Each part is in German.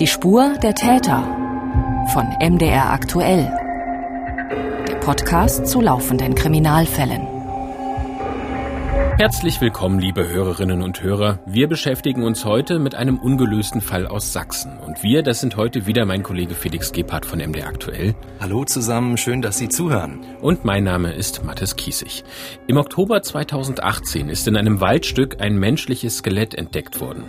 Die Spur der Täter von MDR aktuell. Der Podcast zu laufenden Kriminalfällen. Herzlich willkommen, liebe Hörerinnen und Hörer. Wir beschäftigen uns heute mit einem ungelösten Fall aus Sachsen. Und wir, das sind heute wieder mein Kollege Felix Gebhardt von MDR Aktuell. Hallo zusammen, schön, dass Sie zuhören. Und mein Name ist Mathis Kiesig. Im Oktober 2018 ist in einem Waldstück ein menschliches Skelett entdeckt worden.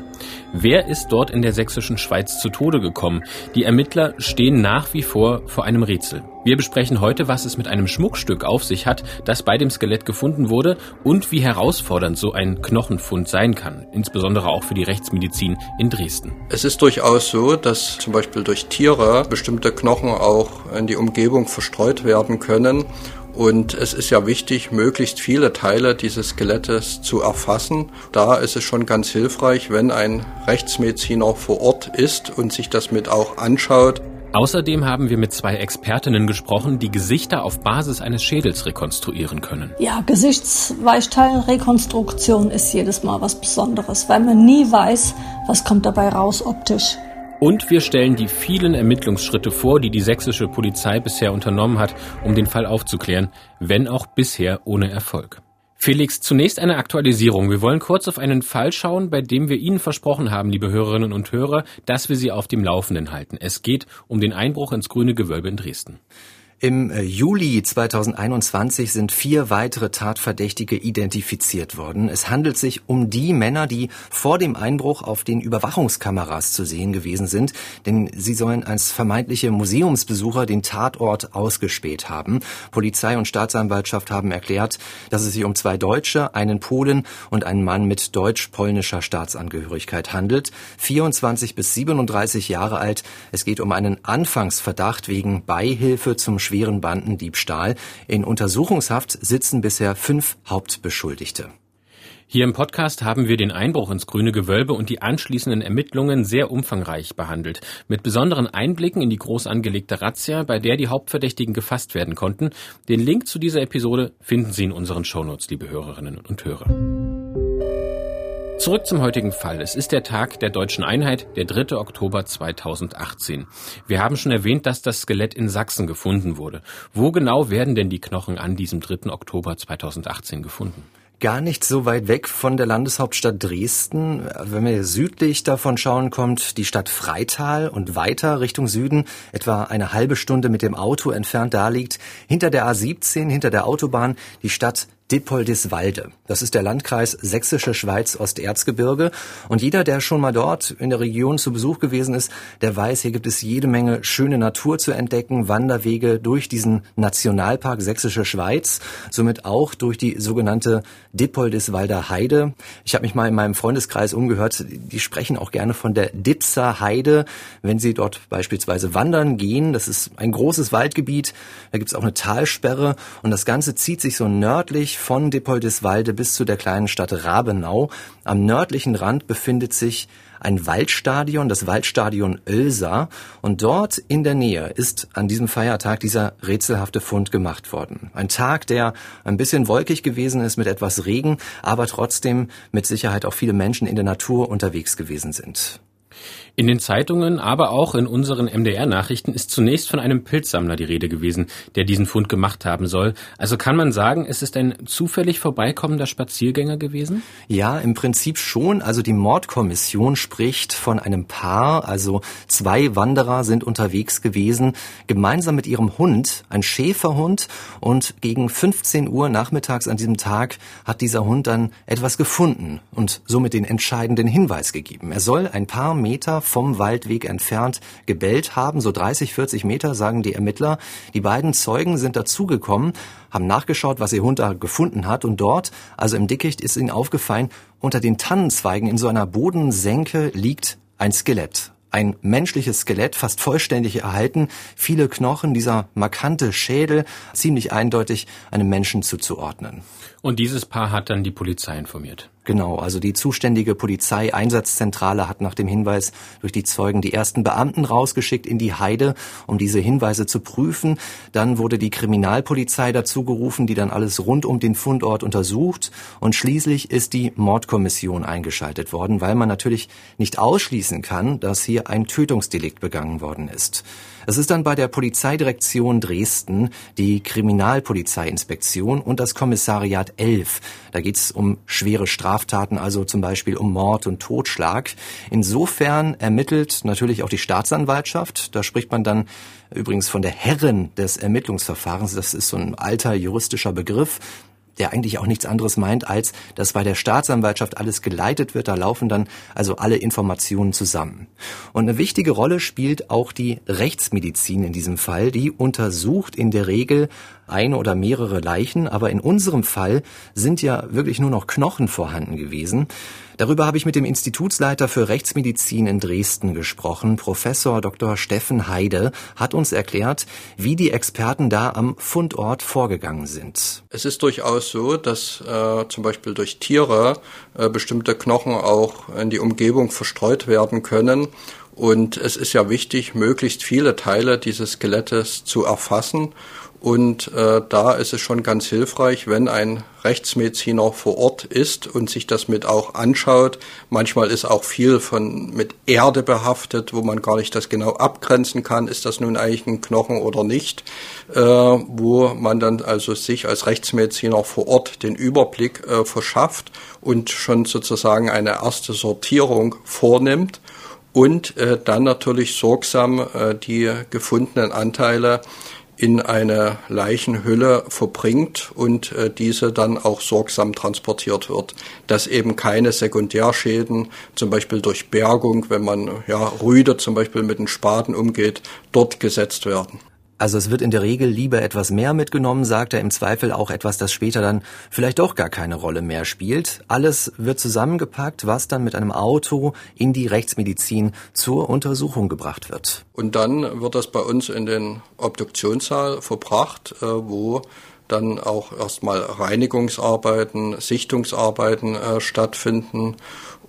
Wer ist dort in der sächsischen Schweiz zu Tode gekommen? Die Ermittler stehen nach wie vor vor einem Rätsel. Wir besprechen heute, was es mit einem Schmuckstück auf sich hat, das bei dem Skelett gefunden wurde und wie herausfordernd so ein Knochenfund sein kann, insbesondere auch für die Rechtsmedizin in Dresden. Es ist durchaus so, dass zum Beispiel durch Tiere bestimmte Knochen auch in die Umgebung verstreut werden können. Und es ist ja wichtig, möglichst viele Teile dieses Skelettes zu erfassen. Da ist es schon ganz hilfreich, wenn ein Rechtsmediziner vor Ort ist und sich das mit auch anschaut. Außerdem haben wir mit zwei Expertinnen gesprochen, die Gesichter auf Basis eines Schädels rekonstruieren können. Ja, Gesichtsweichteilrekonstruktion ist jedes Mal was Besonderes, weil man nie weiß, was kommt dabei raus optisch. Und wir stellen die vielen Ermittlungsschritte vor, die die sächsische Polizei bisher unternommen hat, um den Fall aufzuklären, wenn auch bisher ohne Erfolg. Felix, zunächst eine Aktualisierung. Wir wollen kurz auf einen Fall schauen, bei dem wir Ihnen versprochen haben, liebe Hörerinnen und Hörer, dass wir Sie auf dem Laufenden halten. Es geht um den Einbruch ins grüne Gewölbe in Dresden. Im äh, Juli 2021 sind vier weitere Tatverdächtige identifiziert worden. Es handelt sich um die Männer, die vor dem Einbruch auf den Überwachungskameras zu sehen gewesen sind, denn sie sollen als vermeintliche Museumsbesucher den Tatort ausgespäht haben. Polizei und Staatsanwaltschaft haben erklärt, dass es sich um zwei Deutsche, einen Polen und einen Mann mit deutsch-polnischer Staatsangehörigkeit handelt. 24 bis 37 Jahre alt. Es geht um einen Anfangsverdacht wegen Beihilfe zum schweren Bandendiebstahl. In Untersuchungshaft sitzen bisher fünf Hauptbeschuldigte. Hier im Podcast haben wir den Einbruch ins grüne Gewölbe und die anschließenden Ermittlungen sehr umfangreich behandelt. Mit besonderen Einblicken in die groß angelegte Razzia, bei der die Hauptverdächtigen gefasst werden konnten. Den Link zu dieser Episode finden Sie in unseren Shownotes, liebe Hörerinnen und Hörer. Zurück zum heutigen Fall. Es ist der Tag der deutschen Einheit, der 3. Oktober 2018. Wir haben schon erwähnt, dass das Skelett in Sachsen gefunden wurde. Wo genau werden denn die Knochen an diesem 3. Oktober 2018 gefunden? Gar nicht so weit weg von der Landeshauptstadt Dresden. Wenn wir südlich davon schauen, kommt die Stadt Freital und weiter Richtung Süden, etwa eine halbe Stunde mit dem Auto entfernt, da liegt hinter der A17, hinter der Autobahn, die Stadt Dippoldiswalde. Das ist der Landkreis Sächsische Schweiz Osterzgebirge. Und jeder, der schon mal dort in der Region zu Besuch gewesen ist, der weiß, hier gibt es jede Menge schöne Natur zu entdecken, Wanderwege durch diesen Nationalpark Sächsische Schweiz, somit auch durch die sogenannte Dippoldiswalder Heide. Ich habe mich mal in meinem Freundeskreis umgehört, die sprechen auch gerne von der Dipser Heide, wenn sie dort beispielsweise wandern gehen. Das ist ein großes Waldgebiet, da gibt es auch eine Talsperre und das Ganze zieht sich so nördlich von Dippoldiswalde bis zu der kleinen Stadt Rabenau. Am nördlichen Rand befindet sich ein Waldstadion, das Waldstadion Oelsa. Und dort in der Nähe ist an diesem Feiertag dieser rätselhafte Fund gemacht worden. Ein Tag, der ein bisschen wolkig gewesen ist mit etwas Regen, aber trotzdem mit Sicherheit auch viele Menschen in der Natur unterwegs gewesen sind. In den Zeitungen, aber auch in unseren MDR-Nachrichten ist zunächst von einem Pilzsammler die Rede gewesen, der diesen Fund gemacht haben soll. Also kann man sagen, es ist ein zufällig vorbeikommender Spaziergänger gewesen? Ja, im Prinzip schon. Also die Mordkommission spricht von einem Paar, also zwei Wanderer sind unterwegs gewesen, gemeinsam mit ihrem Hund, ein Schäferhund, und gegen 15 Uhr nachmittags an diesem Tag hat dieser Hund dann etwas gefunden und somit den entscheidenden Hinweis gegeben. Er soll ein paar Meter vom Waldweg entfernt gebellt haben, so 30, 40 Meter, sagen die Ermittler. Die beiden Zeugen sind dazugekommen, haben nachgeschaut, was ihr Hund da gefunden hat und dort, also im Dickicht, ist ihnen aufgefallen, unter den Tannenzweigen in so einer Bodensenke liegt ein Skelett. Ein menschliches Skelett, fast vollständig erhalten, viele Knochen, dieser markante Schädel, ziemlich eindeutig einem Menschen zuzuordnen. Und dieses Paar hat dann die Polizei informiert. Genau, also die zuständige Polizeieinsatzzentrale hat nach dem Hinweis durch die Zeugen die ersten Beamten rausgeschickt in die Heide, um diese Hinweise zu prüfen. Dann wurde die Kriminalpolizei dazu gerufen, die dann alles rund um den Fundort untersucht. Und schließlich ist die Mordkommission eingeschaltet worden, weil man natürlich nicht ausschließen kann, dass hier ein Tötungsdelikt begangen worden ist. Es ist dann bei der Polizeidirektion Dresden die Kriminalpolizeiinspektion und das Kommissariat 11. Da geht es um schwere Straftaten, also zum Beispiel um Mord und Totschlag. Insofern ermittelt natürlich auch die Staatsanwaltschaft. Da spricht man dann übrigens von der Herren des Ermittlungsverfahrens. Das ist so ein alter juristischer Begriff der eigentlich auch nichts anderes meint, als dass bei der Staatsanwaltschaft alles geleitet wird. Da laufen dann also alle Informationen zusammen. Und eine wichtige Rolle spielt auch die Rechtsmedizin in diesem Fall. Die untersucht in der Regel eine oder mehrere Leichen, aber in unserem Fall sind ja wirklich nur noch Knochen vorhanden gewesen. Darüber habe ich mit dem Institutsleiter für Rechtsmedizin in Dresden gesprochen. Professor Dr. Steffen Heide hat uns erklärt, wie die Experten da am Fundort vorgegangen sind. Es ist durchaus so, dass äh, zum Beispiel durch Tiere äh, bestimmte Knochen auch in die Umgebung verstreut werden können. Und es ist ja wichtig, möglichst viele Teile dieses Skelettes zu erfassen und äh, da ist es schon ganz hilfreich, wenn ein Rechtsmediziner vor Ort ist und sich das mit auch anschaut. Manchmal ist auch viel von mit Erde behaftet, wo man gar nicht das genau abgrenzen kann, ist das nun eigentlich ein Knochen oder nicht, äh, wo man dann also sich als Rechtsmediziner vor Ort den Überblick äh, verschafft und schon sozusagen eine erste Sortierung vornimmt und äh, dann natürlich sorgsam äh, die gefundenen Anteile in eine Leichenhülle verbringt und äh, diese dann auch sorgsam transportiert wird, dass eben keine Sekundärschäden, zum Beispiel durch Bergung, wenn man ja Rüde zum Beispiel mit den Spaten umgeht, dort gesetzt werden. Also es wird in der Regel lieber etwas mehr mitgenommen, sagt er, im Zweifel auch etwas, das später dann vielleicht doch gar keine Rolle mehr spielt. Alles wird zusammengepackt, was dann mit einem Auto in die Rechtsmedizin zur Untersuchung gebracht wird. Und dann wird das bei uns in den Obduktionssaal verbracht, äh, wo dann auch erstmal Reinigungsarbeiten, Sichtungsarbeiten äh, stattfinden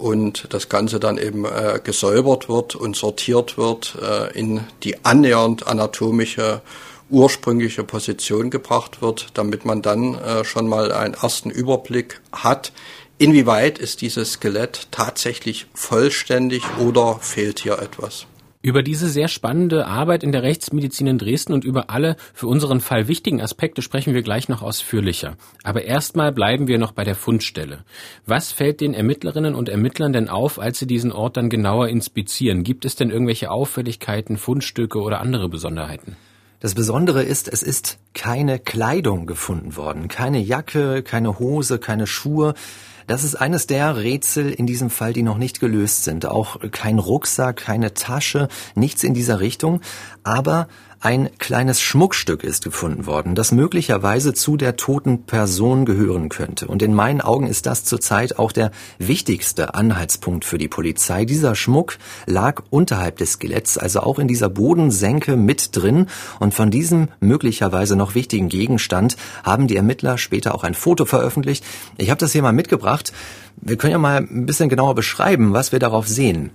und das Ganze dann eben äh, gesäubert wird und sortiert wird, äh, in die annähernd anatomische ursprüngliche Position gebracht wird, damit man dann äh, schon mal einen ersten Überblick hat, inwieweit ist dieses Skelett tatsächlich vollständig oder fehlt hier etwas. Über diese sehr spannende Arbeit in der Rechtsmedizin in Dresden und über alle für unseren Fall wichtigen Aspekte sprechen wir gleich noch ausführlicher. Aber erstmal bleiben wir noch bei der Fundstelle. Was fällt den Ermittlerinnen und Ermittlern denn auf, als sie diesen Ort dann genauer inspizieren? Gibt es denn irgendwelche Auffälligkeiten, Fundstücke oder andere Besonderheiten? Das Besondere ist, es ist keine Kleidung gefunden worden. Keine Jacke, keine Hose, keine Schuhe. Das ist eines der Rätsel in diesem Fall, die noch nicht gelöst sind. Auch kein Rucksack, keine Tasche, nichts in dieser Richtung. Aber ein kleines Schmuckstück ist gefunden worden, das möglicherweise zu der toten Person gehören könnte. Und in meinen Augen ist das zurzeit auch der wichtigste Anhaltspunkt für die Polizei. Dieser Schmuck lag unterhalb des Skeletts, also auch in dieser Bodensenke mit drin. Und von diesem möglicherweise noch wichtigen Gegenstand haben die Ermittler später auch ein Foto veröffentlicht. Ich habe das hier mal mitgebracht. Wir können ja mal ein bisschen genauer beschreiben, was wir darauf sehen.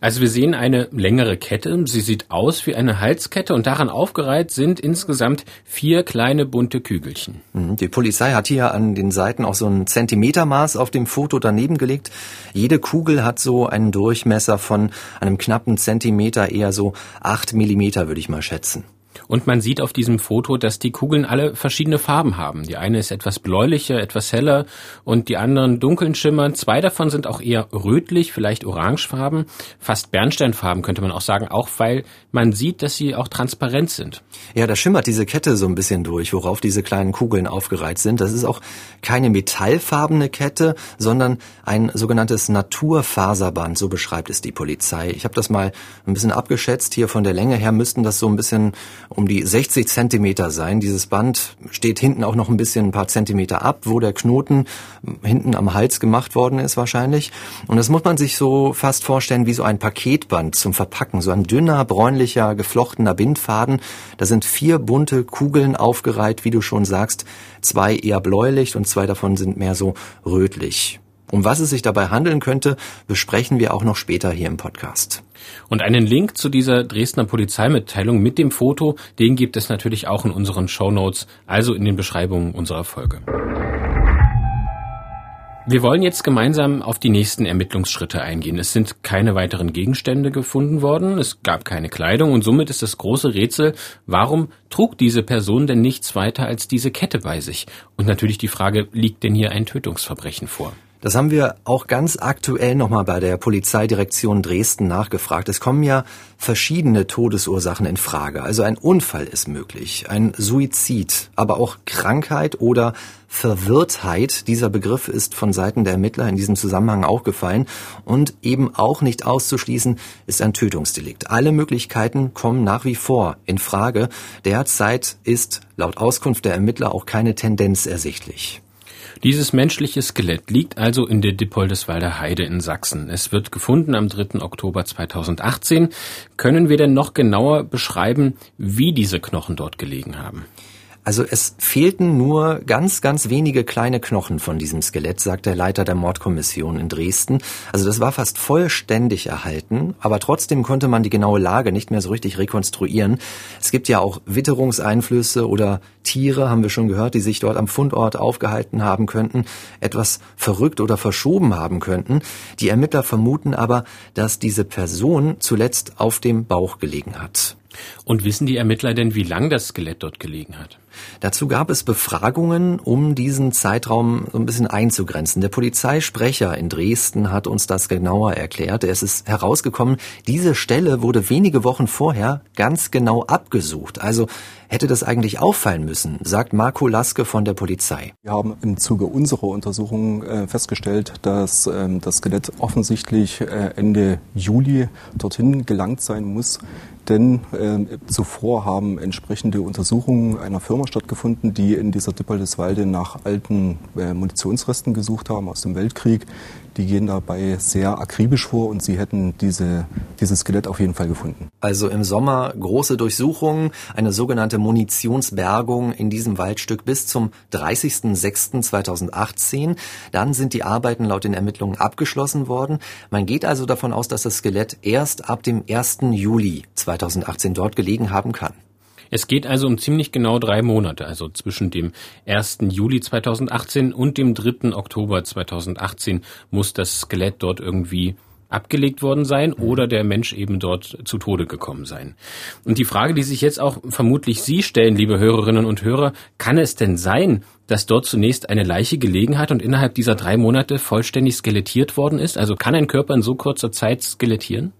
Also wir sehen eine längere Kette. Sie sieht aus wie eine Halskette und daran aufgereiht sind insgesamt vier kleine bunte Kügelchen. Mhm. Die Polizei hat hier an den Seiten auch so ein Zentimetermaß auf dem Foto daneben gelegt. Jede Kugel hat so einen Durchmesser von einem knappen Zentimeter, eher so acht Millimeter würde ich mal schätzen. Und man sieht auf diesem Foto, dass die Kugeln alle verschiedene Farben haben. Die eine ist etwas bläulicher, etwas heller und die anderen dunkeln schimmern. Zwei davon sind auch eher rötlich, vielleicht orangefarben, fast Bernsteinfarben könnte man auch sagen, auch weil man sieht, dass sie auch transparent sind. Ja, da schimmert diese Kette so ein bisschen durch, worauf diese kleinen Kugeln aufgereiht sind. Das ist auch keine metallfarbene Kette, sondern ein sogenanntes Naturfaserband, so beschreibt es die Polizei. Ich habe das mal ein bisschen abgeschätzt. Hier von der Länge her müssten das so ein bisschen um die 60 Zentimeter sein. Dieses Band steht hinten auch noch ein bisschen ein paar Zentimeter ab, wo der Knoten hinten am Hals gemacht worden ist wahrscheinlich. Und das muss man sich so fast vorstellen wie so ein Paketband zum Verpacken, so ein dünner, bräunlicher, geflochtener Bindfaden. Da sind vier bunte Kugeln aufgereiht, wie du schon sagst, zwei eher bläulich und zwei davon sind mehr so rötlich. Um was es sich dabei handeln könnte, besprechen wir auch noch später hier im Podcast. Und einen Link zu dieser Dresdner Polizeimitteilung mit dem Foto, den gibt es natürlich auch in unseren Show Notes, also in den Beschreibungen unserer Folge. Wir wollen jetzt gemeinsam auf die nächsten Ermittlungsschritte eingehen. Es sind keine weiteren Gegenstände gefunden worden, es gab keine Kleidung und somit ist das große Rätsel, warum trug diese Person denn nichts weiter als diese Kette bei sich? Und natürlich die Frage, liegt denn hier ein Tötungsverbrechen vor? Das haben wir auch ganz aktuell nochmal bei der Polizeidirektion Dresden nachgefragt. Es kommen ja verschiedene Todesursachen in Frage. Also ein Unfall ist möglich, ein Suizid, aber auch Krankheit oder Verwirrtheit. Dieser Begriff ist von Seiten der Ermittler in diesem Zusammenhang auch gefallen. Und eben auch nicht auszuschließen ist ein Tötungsdelikt. Alle Möglichkeiten kommen nach wie vor in Frage. Derzeit ist laut Auskunft der Ermittler auch keine Tendenz ersichtlich. Dieses menschliche Skelett liegt also in der Dippoldeswalder Heide in Sachsen. Es wird gefunden am 3. Oktober 2018. Können wir denn noch genauer beschreiben, wie diese Knochen dort gelegen haben? Also es fehlten nur ganz, ganz wenige kleine Knochen von diesem Skelett, sagt der Leiter der Mordkommission in Dresden. Also das war fast vollständig erhalten, aber trotzdem konnte man die genaue Lage nicht mehr so richtig rekonstruieren. Es gibt ja auch Witterungseinflüsse oder Tiere, haben wir schon gehört, die sich dort am Fundort aufgehalten haben könnten, etwas verrückt oder verschoben haben könnten. Die Ermittler vermuten aber, dass diese Person zuletzt auf dem Bauch gelegen hat. Und wissen die Ermittler denn, wie lang das Skelett dort gelegen hat? Dazu gab es Befragungen, um diesen Zeitraum so ein bisschen einzugrenzen. Der Polizeisprecher in Dresden hat uns das genauer erklärt. Es ist herausgekommen, diese Stelle wurde wenige Wochen vorher ganz genau abgesucht. Also hätte das eigentlich auffallen müssen, sagt Marco Laske von der Polizei. Wir haben im Zuge unserer Untersuchung äh, festgestellt, dass ähm, das Skelett offensichtlich äh, Ende Juli dorthin gelangt sein muss denn äh, zuvor haben entsprechende Untersuchungen einer Firma stattgefunden, die in dieser Dippoldeswalde nach alten äh, Munitionsresten gesucht haben aus dem Weltkrieg. Die gehen dabei sehr akribisch vor und sie hätten diese, dieses Skelett auf jeden Fall gefunden. Also im Sommer große Durchsuchungen, eine sogenannte Munitionsbergung in diesem Waldstück bis zum 30.06.2018. Dann sind die Arbeiten laut den Ermittlungen abgeschlossen worden. Man geht also davon aus, dass das Skelett erst ab dem 1. Juli 2018 dort gelegen haben kann. Es geht also um ziemlich genau drei Monate, also zwischen dem 1. Juli 2018 und dem 3. Oktober 2018 muss das Skelett dort irgendwie abgelegt worden sein oder der Mensch eben dort zu Tode gekommen sein. Und die Frage, die sich jetzt auch vermutlich Sie stellen, liebe Hörerinnen und Hörer, kann es denn sein, dass dort zunächst eine Leiche gelegen hat und innerhalb dieser drei Monate vollständig skelettiert worden ist? Also kann ein Körper in so kurzer Zeit skelettieren?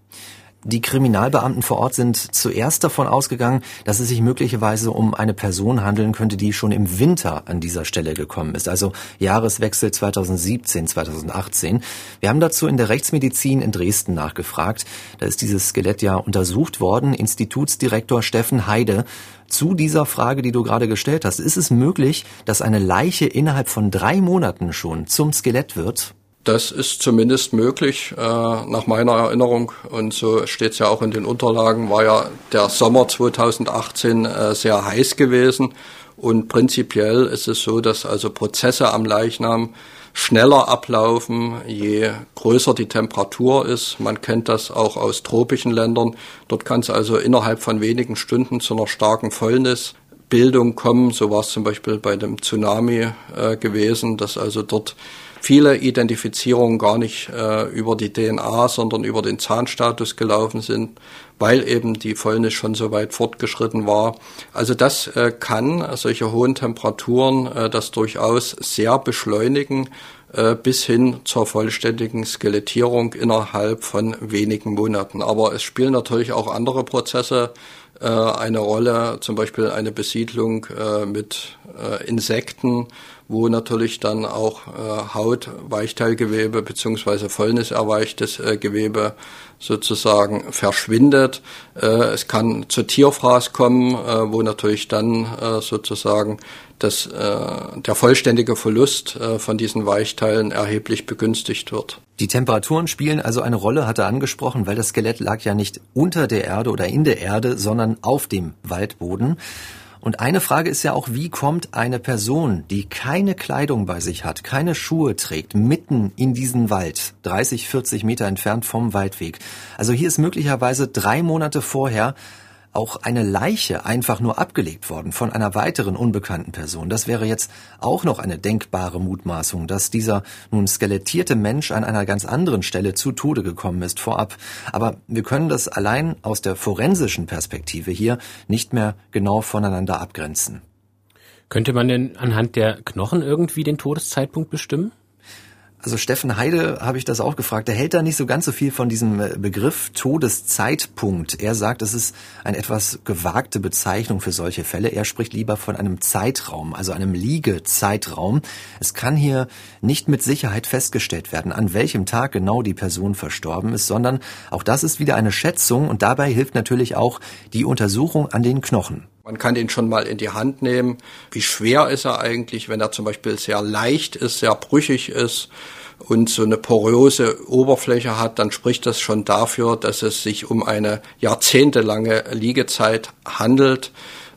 Die Kriminalbeamten vor Ort sind zuerst davon ausgegangen, dass es sich möglicherweise um eine Person handeln könnte, die schon im Winter an dieser Stelle gekommen ist, also Jahreswechsel 2017, 2018. Wir haben dazu in der Rechtsmedizin in Dresden nachgefragt. Da ist dieses Skelett ja untersucht worden. Institutsdirektor Steffen Heide zu dieser Frage, die du gerade gestellt hast. Ist es möglich, dass eine Leiche innerhalb von drei Monaten schon zum Skelett wird? Das ist zumindest möglich, äh, nach meiner Erinnerung. Und so steht es ja auch in den Unterlagen, war ja der Sommer 2018 äh, sehr heiß gewesen. Und prinzipiell ist es so, dass also Prozesse am Leichnam schneller ablaufen, je größer die Temperatur ist. Man kennt das auch aus tropischen Ländern. Dort kann es also innerhalb von wenigen Stunden zu einer starken Fäulnisbildung kommen. So war es zum Beispiel bei dem Tsunami äh, gewesen, dass also dort viele Identifizierungen gar nicht äh, über die DNA, sondern über den Zahnstatus gelaufen sind, weil eben die Fäulnis schon so weit fortgeschritten war. Also das äh, kann solche hohen Temperaturen äh, das durchaus sehr beschleunigen. äh, bis hin zur vollständigen Skelettierung innerhalb von wenigen Monaten. Aber es spielen natürlich auch andere Prozesse äh, eine Rolle, zum Beispiel eine Besiedlung äh, mit Insekten, wo natürlich dann auch äh, Haut, Weichteilgewebe beziehungsweise fäulniserweichtes äh, Gewebe sozusagen verschwindet. Äh, es kann zur Tierfraß kommen, äh, wo natürlich dann äh, sozusagen das, äh, der vollständige Verlust äh, von diesen Weichteilen erheblich begünstigt wird. Die Temperaturen spielen also eine Rolle, hat er angesprochen, weil das Skelett lag ja nicht unter der Erde oder in der Erde, sondern auf dem Waldboden. Und eine Frage ist ja auch, wie kommt eine Person, die keine Kleidung bei sich hat, keine Schuhe trägt, mitten in diesen Wald, 30, 40 Meter entfernt vom Waldweg. Also hier ist möglicherweise drei Monate vorher auch eine Leiche einfach nur abgelegt worden von einer weiteren unbekannten Person. Das wäre jetzt auch noch eine denkbare Mutmaßung, dass dieser nun skelettierte Mensch an einer ganz anderen Stelle zu Tode gekommen ist vorab. Aber wir können das allein aus der forensischen Perspektive hier nicht mehr genau voneinander abgrenzen. Könnte man denn anhand der Knochen irgendwie den Todeszeitpunkt bestimmen? Also Steffen Heide habe ich das auch gefragt. Er hält da nicht so ganz so viel von diesem äh, Begriff Todeszeitpunkt. Er sagt, es ist eine etwas gewagte Bezeichnung für solche Fälle. Er spricht lieber von einem Zeitraum, also einem Liegezeitraum. Es kann hier nicht mit Sicherheit festgestellt werden, an welchem Tag genau die Person verstorben ist, sondern auch das ist wieder eine Schätzung und dabei hilft natürlich auch die Untersuchung an den Knochen. Man kann den schon mal in die Hand nehmen. Wie schwer ist er eigentlich, wenn er zum Beispiel sehr leicht ist, sehr brüchig ist und so eine poröse Oberfläche hat, dann spricht das schon dafür, dass es sich um eine jahrzehntelange Liegezeit handelt.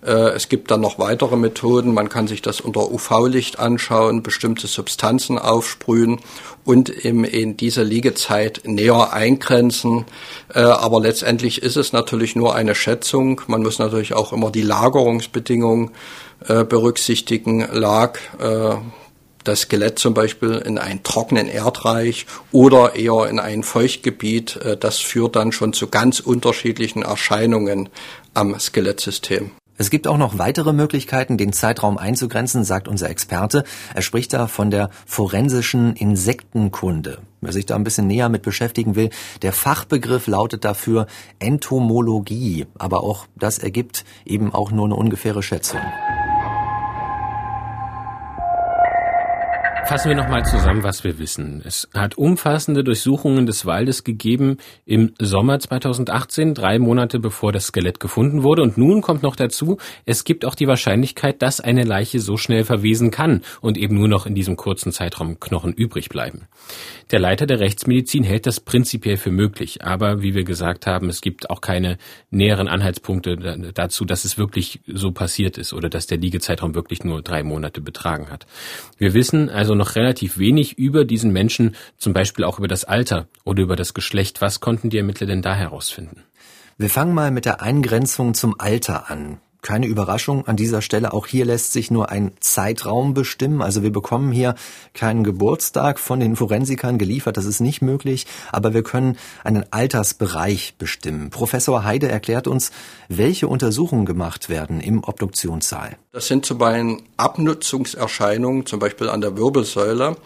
Äh, es gibt dann noch weitere Methoden. Man kann sich das unter UV-Licht anschauen, bestimmte Substanzen aufsprühen und eben in diese Liegezeit näher eingrenzen. Äh, aber letztendlich ist es natürlich nur eine Schätzung. Man muss natürlich auch immer die Lagerungsbedingungen äh, berücksichtigen. Lag das Skelett zum Beispiel in einen trockenen Erdreich oder eher in ein Feuchtgebiet, das führt dann schon zu ganz unterschiedlichen Erscheinungen am Skelettsystem. Es gibt auch noch weitere Möglichkeiten, den Zeitraum einzugrenzen, sagt unser Experte. Er spricht da von der forensischen Insektenkunde. Wer sich da ein bisschen näher mit beschäftigen will, der Fachbegriff lautet dafür Entomologie. Aber auch das ergibt eben auch nur eine ungefähre Schätzung. Fassen wir nochmal zusammen, was wir wissen. Es hat umfassende Durchsuchungen des Waldes gegeben im Sommer 2018, drei Monate bevor das Skelett gefunden wurde. Und nun kommt noch dazu, es gibt auch die Wahrscheinlichkeit, dass eine Leiche so schnell verwesen kann und eben nur noch in diesem kurzen Zeitraum Knochen übrig bleiben. Der Leiter der Rechtsmedizin hält das prinzipiell für möglich. Aber wie wir gesagt haben, es gibt auch keine näheren Anhaltspunkte dazu, dass es wirklich so passiert ist oder dass der Liegezeitraum wirklich nur drei Monate betragen hat. Wir wissen also also noch relativ wenig über diesen Menschen, zum Beispiel auch über das Alter oder über das Geschlecht. Was konnten die Ermittler denn da herausfinden? Wir fangen mal mit der Eingrenzung zum Alter an. Keine Überraschung an dieser Stelle. Auch hier lässt sich nur ein Zeitraum bestimmen. Also wir bekommen hier keinen Geburtstag von den Forensikern geliefert. Das ist nicht möglich. Aber wir können einen Altersbereich bestimmen. Professor Heide erklärt uns, welche Untersuchungen gemacht werden im Obduktionssaal. Das sind zum Beispiel Abnutzungserscheinungen, zum Beispiel an der Wirbelsäule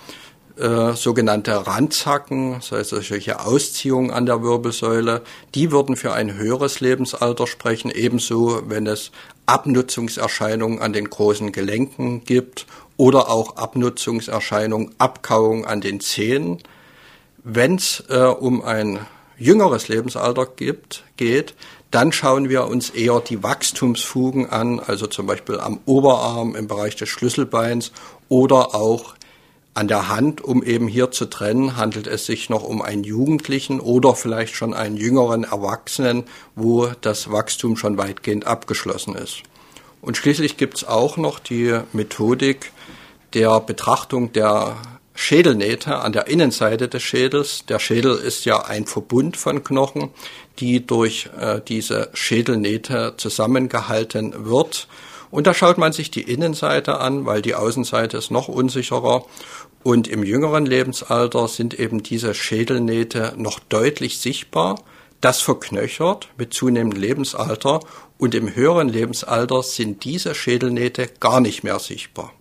äh, sogenannte Randzacken, das heißt solche Ausziehungen an der Wirbelsäule, die würden für ein höheres Lebensalter sprechen, ebenso wenn es Abnutzungserscheinungen an den großen Gelenken gibt oder auch Abnutzungserscheinungen, Abkauung an den Zähnen. Wenn es äh, um ein jüngeres Lebensalter gibt, geht, dann schauen wir uns eher die Wachstumsfugen an, also zum Beispiel am Oberarm im Bereich des Schlüsselbeins oder auch an der Hand, um eben hier zu trennen, handelt es sich noch um einen Jugendlichen oder vielleicht schon einen jüngeren Erwachsenen, wo das Wachstum schon weitgehend abgeschlossen ist. Und schließlich gibt es auch noch die Methodik der Betrachtung der Schädelnähte an der Innenseite des Schädels. Der Schädel ist ja ein Verbund von Knochen, die durch äh, diese Schädelnähte zusammengehalten wird. Und da schaut man sich die Innenseite an, weil die Außenseite ist noch unsicherer. Und im jüngeren Lebensalter sind eben diese Schädelnähte noch deutlich sichtbar. Das verknöchert mit zunehmendem Lebensalter und im höheren Lebensalter sind diese Schädelnähte gar nicht mehr sichtbar.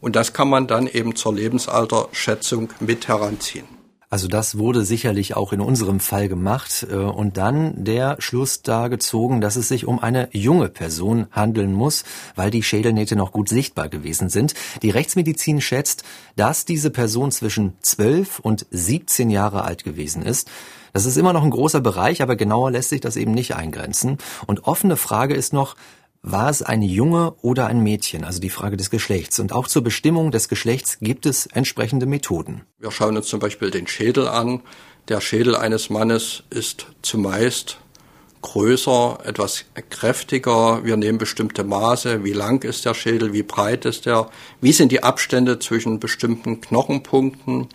Und das kann man dann eben zur Lebensalterschätzung mit heranziehen. Also das wurde sicherlich auch in unserem Fall gemacht äh, und dann der Schluss da gezogen, dass es sich um eine junge Person handeln muss, weil die Schädelnähte noch gut sichtbar gewesen sind. Die Rechtsmedizin schätzt, dass diese Person zwischen 12 und 17 Jahre alt gewesen ist. Das ist immer noch ein großer Bereich, aber genauer lässt sich das eben nicht eingrenzen. Und offene Frage ist noch, war es ein Junge oder ein Mädchen, also die Frage des Geschlechts. Und auch zur Bestimmung des Geschlechts gibt es entsprechende Methoden. Wir schauen uns zum Beispiel den Schädel an. Der Schädel eines Mannes ist zumeist größer, etwas kräftiger. Wir nehmen bestimmte Maße. Wie lang ist der Schädel? Wie breit ist er? Wie sind die Abstände zwischen bestimmten Knochenpunkten?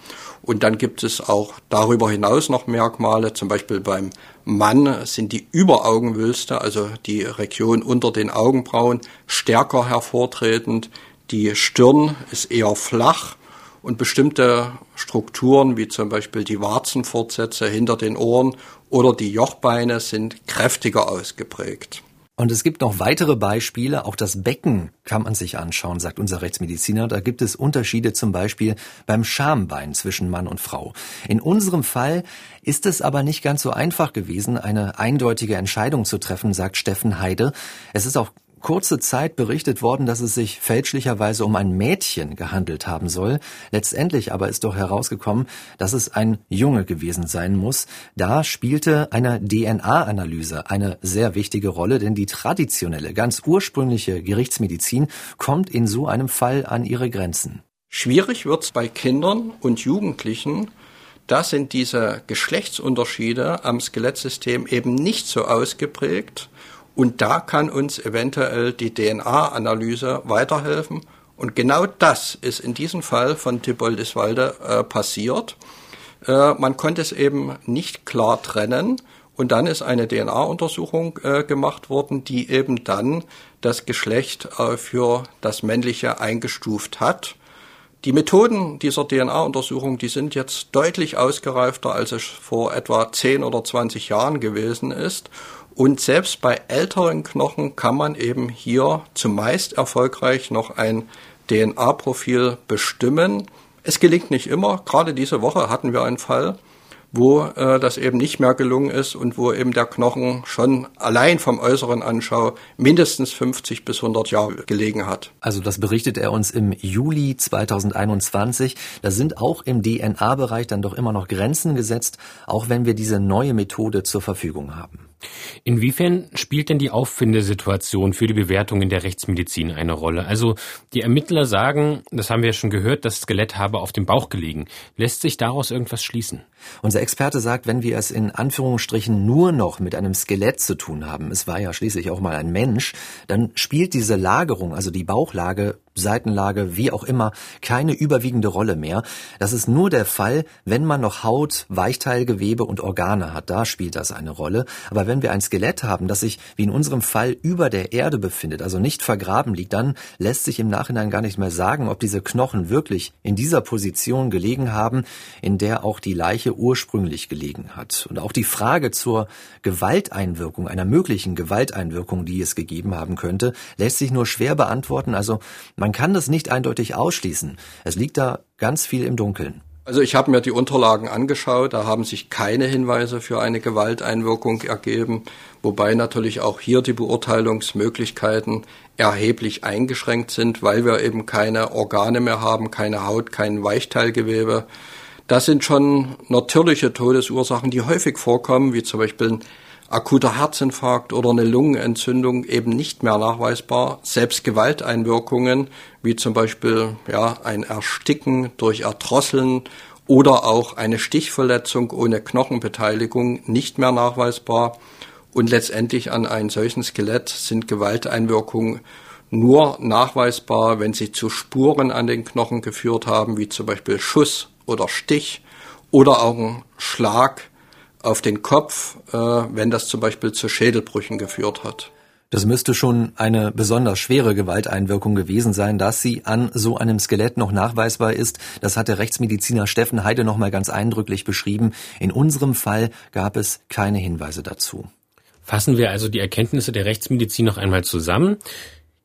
Und dann gibt es auch darüber hinaus noch Merkmale. Zum Beispiel beim Mann sind die Überaugenwülste, also die Region unter den Augenbrauen, stärker hervortretend. Die Stirn ist eher flach und bestimmte Strukturen, wie zum Beispiel die Warzenfortsätze hinter den Ohren oder die Jochbeine, sind kräftiger ausgeprägt. Und es gibt noch weitere Beispiele. Auch das Becken kann man sich anschauen, sagt unser Rechtsmediziner. Da gibt es Unterschiede zum Beispiel beim Schambein zwischen Mann und Frau. In unserem Fall ist es aber nicht ganz so einfach gewesen, eine eindeutige Entscheidung zu treffen, sagt Steffen Heide. Es ist auch kurze Zeit berichtet worden, dass es sich fälschlicherweise um ein Mädchen gehandelt haben soll. Letztendlich aber ist doch herausgekommen, dass es ein Junge gewesen sein muss. Da spielte eine DNA-Analyse eine sehr wichtige Rolle, denn die traditionelle, ganz ursprüngliche Gerichtsmedizin kommt in so einem Fall an ihre Grenzen. Schwierig wird's bei Kindern und Jugendlichen, da sind diese Geschlechtsunterschiede am Skelettsystem eben nicht so ausgeprägt und da kann uns eventuell die DNA-Analyse weiterhelfen. Und genau das ist in diesem Fall von Thiboldiswalde äh, passiert. Äh, man konnte es eben nicht klar trennen. Und dann ist eine DNA-Untersuchung äh, gemacht worden, die eben dann das Geschlecht äh, für das Männliche eingestuft hat. Die Methoden dieser DNA-Untersuchung, die sind jetzt deutlich ausgereifter, als es vor etwa 10 oder 20 Jahren gewesen ist. Und selbst bei älteren Knochen kann man eben hier zumeist erfolgreich noch ein DNA-Profil bestimmen. Es gelingt nicht immer. Gerade diese Woche hatten wir einen Fall, wo äh, das eben nicht mehr gelungen ist und wo eben der Knochen schon allein vom äußeren Anschau mindestens 50 bis 100 Jahre gelegen hat. Also das berichtet er uns im Juli 2021. Da sind auch im DNA-Bereich dann doch immer noch Grenzen gesetzt, auch wenn wir diese neue Methode zur Verfügung haben. Inwiefern spielt denn die Auffindesituation für die Bewertung in der Rechtsmedizin eine Rolle? Also die Ermittler sagen, das haben wir ja schon gehört, das Skelett habe auf dem Bauch gelegen. Lässt sich daraus irgendwas schließen? Unser Experte sagt, wenn wir es in Anführungsstrichen nur noch mit einem Skelett zu tun haben, es war ja schließlich auch mal ein Mensch, dann spielt diese Lagerung, also die Bauchlage, Seitenlage, wie auch immer, keine überwiegende Rolle mehr. Das ist nur der Fall, wenn man noch Haut, Weichteilgewebe und Organe hat. Da spielt das eine Rolle. Aber wenn wir ein Skelett haben, das sich wie in unserem Fall über der Erde befindet, also nicht vergraben liegt, dann lässt sich im Nachhinein gar nicht mehr sagen, ob diese Knochen wirklich in dieser Position gelegen haben, in der auch die Leiche ursprünglich gelegen hat. Und auch die Frage zur Gewalteinwirkung, einer möglichen Gewalteinwirkung, die es gegeben haben könnte, lässt sich nur schwer beantworten. Also man kann das nicht eindeutig ausschließen. Es liegt da ganz viel im Dunkeln. Also ich habe mir die Unterlagen angeschaut, da haben sich keine Hinweise für eine Gewalteinwirkung ergeben, wobei natürlich auch hier die Beurteilungsmöglichkeiten erheblich eingeschränkt sind, weil wir eben keine Organe mehr haben, keine Haut, kein Weichteilgewebe. Das sind schon natürliche Todesursachen, die häufig vorkommen, wie zum Beispiel akuter Herzinfarkt oder eine Lungenentzündung eben nicht mehr nachweisbar. Selbst Gewalteinwirkungen, wie zum Beispiel ja, ein Ersticken durch Erdrosseln oder auch eine Stichverletzung ohne Knochenbeteiligung nicht mehr nachweisbar. Und letztendlich an einem solchen Skelett sind Gewalteinwirkungen nur nachweisbar, wenn sie zu Spuren an den Knochen geführt haben, wie zum Beispiel Schuss oder Stich oder auch ein Schlag auf den Kopf, äh, wenn das zum Beispiel zu Schädelbrüchen geführt hat. Das müsste schon eine besonders schwere Gewalteinwirkung gewesen sein, dass sie an so einem Skelett noch nachweisbar ist. Das hat der Rechtsmediziner Steffen Heide noch mal ganz eindrücklich beschrieben. In unserem Fall gab es keine Hinweise dazu. Fassen wir also die Erkenntnisse der Rechtsmedizin noch einmal zusammen.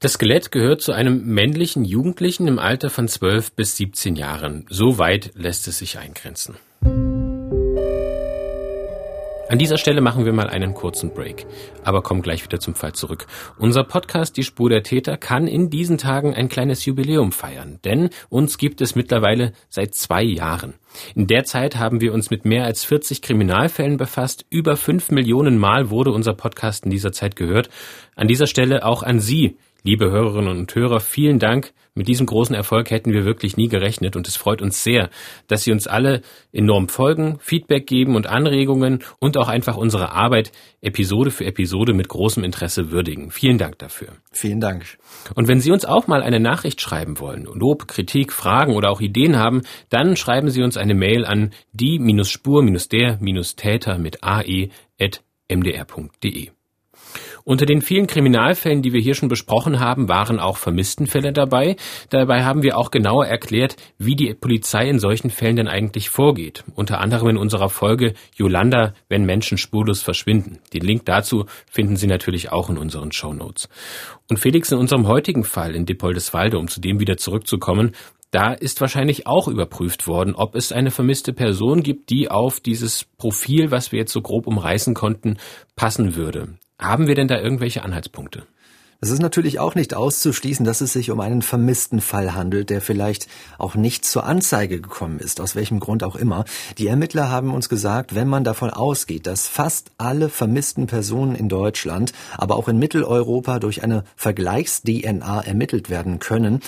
Das Skelett gehört zu einem männlichen Jugendlichen im Alter von 12 bis 17 Jahren. So weit lässt es sich eingrenzen. An dieser Stelle machen wir mal einen kurzen Break, aber kommen gleich wieder zum Fall zurück. Unser Podcast Die Spur der Täter kann in diesen Tagen ein kleines Jubiläum feiern, denn uns gibt es mittlerweile seit zwei Jahren. In der Zeit haben wir uns mit mehr als 40 Kriminalfällen befasst. Über fünf Millionen Mal wurde unser Podcast in dieser Zeit gehört. An dieser Stelle auch an Sie, liebe Hörerinnen und Hörer, vielen Dank mit diesem großen Erfolg hätten wir wirklich nie gerechnet und es freut uns sehr, dass Sie uns alle enorm folgen, Feedback geben und Anregungen und auch einfach unsere Arbeit Episode für Episode mit großem Interesse würdigen. Vielen Dank dafür. Vielen Dank. Und wenn Sie uns auch mal eine Nachricht schreiben wollen, Lob, Kritik, Fragen oder auch Ideen haben, dann schreiben Sie uns eine Mail an die-spur-der-täter mit ae.mdr.de. Unter den vielen Kriminalfällen, die wir hier schon besprochen haben, waren auch Vermisstenfälle dabei. Dabei haben wir auch genauer erklärt, wie die Polizei in solchen Fällen denn eigentlich vorgeht. Unter anderem in unserer Folge Yolanda, wenn Menschen spurlos verschwinden. Den Link dazu finden Sie natürlich auch in unseren Show Notes. Und Felix, in unserem heutigen Fall in Depoldeswalde, um zu dem wieder zurückzukommen, da ist wahrscheinlich auch überprüft worden, ob es eine vermisste Person gibt, die auf dieses Profil, was wir jetzt so grob umreißen konnten, passen würde. Haben wir denn da irgendwelche Anhaltspunkte? Es ist natürlich auch nicht auszuschließen, dass es sich um einen vermissten Fall handelt, der vielleicht auch nicht zur Anzeige gekommen ist, aus welchem Grund auch immer. Die Ermittler haben uns gesagt, wenn man davon ausgeht, dass fast alle vermissten Personen in Deutschland, aber auch in Mitteleuropa durch eine Vergleichs-DNA ermittelt werden können,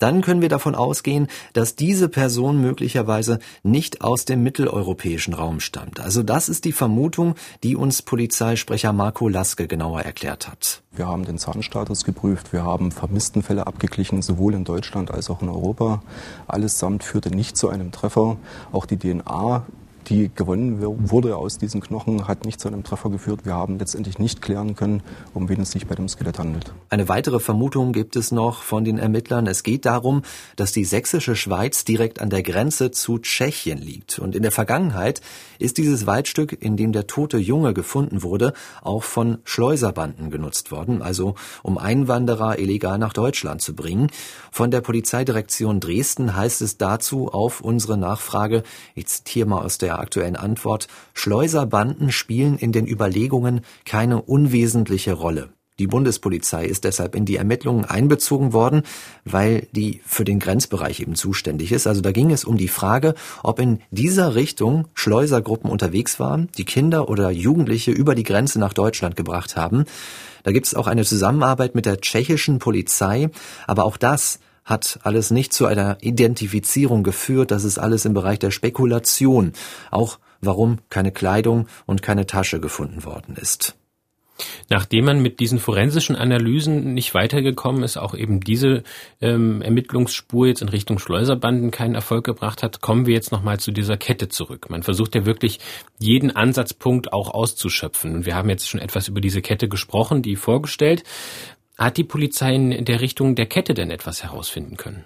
dann können wir davon ausgehen, dass diese Person möglicherweise nicht aus dem mitteleuropäischen Raum stammt. Also das ist die Vermutung, die uns Polizeisprecher Marco Laske genauer erklärt hat. Wir haben den Zahnstatus geprüft, wir haben Vermisstenfälle abgeglichen, sowohl in Deutschland als auch in Europa. Allesamt führte nicht zu einem Treffer. Auch die DNA die gewonnen wurde aus diesen Knochen, hat nicht zu einem Treffer geführt. Wir haben letztendlich nicht klären können, um wen es sich bei dem Skelett handelt. Eine weitere Vermutung gibt es noch von den Ermittlern. Es geht darum, dass die sächsische Schweiz direkt an der Grenze zu Tschechien liegt. Und in der Vergangenheit ist dieses Waldstück, in dem der tote Junge gefunden wurde, auch von Schleuserbanden genutzt worden, also um Einwanderer illegal nach Deutschland zu bringen. Von der Polizeidirektion Dresden heißt es dazu auf unsere Nachfrage, ich zitiere mal aus der aktuellen Antwort, Schleuserbanden spielen in den Überlegungen keine unwesentliche Rolle. Die Bundespolizei ist deshalb in die Ermittlungen einbezogen worden, weil die für den Grenzbereich eben zuständig ist. Also da ging es um die Frage, ob in dieser Richtung Schleusergruppen unterwegs waren, die Kinder oder Jugendliche über die Grenze nach Deutschland gebracht haben. Da gibt es auch eine Zusammenarbeit mit der tschechischen Polizei, aber auch das hat alles nicht zu einer Identifizierung geführt. Das ist alles im Bereich der Spekulation. Auch warum keine Kleidung und keine Tasche gefunden worden ist. Nachdem man mit diesen forensischen Analysen nicht weitergekommen ist, auch eben diese ähm, Ermittlungsspur jetzt in Richtung Schleuserbanden keinen Erfolg gebracht hat, kommen wir jetzt nochmal zu dieser Kette zurück. Man versucht ja wirklich jeden Ansatzpunkt auch auszuschöpfen. Und wir haben jetzt schon etwas über diese Kette gesprochen, die vorgestellt. Hat die Polizei in der Richtung der Kette denn etwas herausfinden können?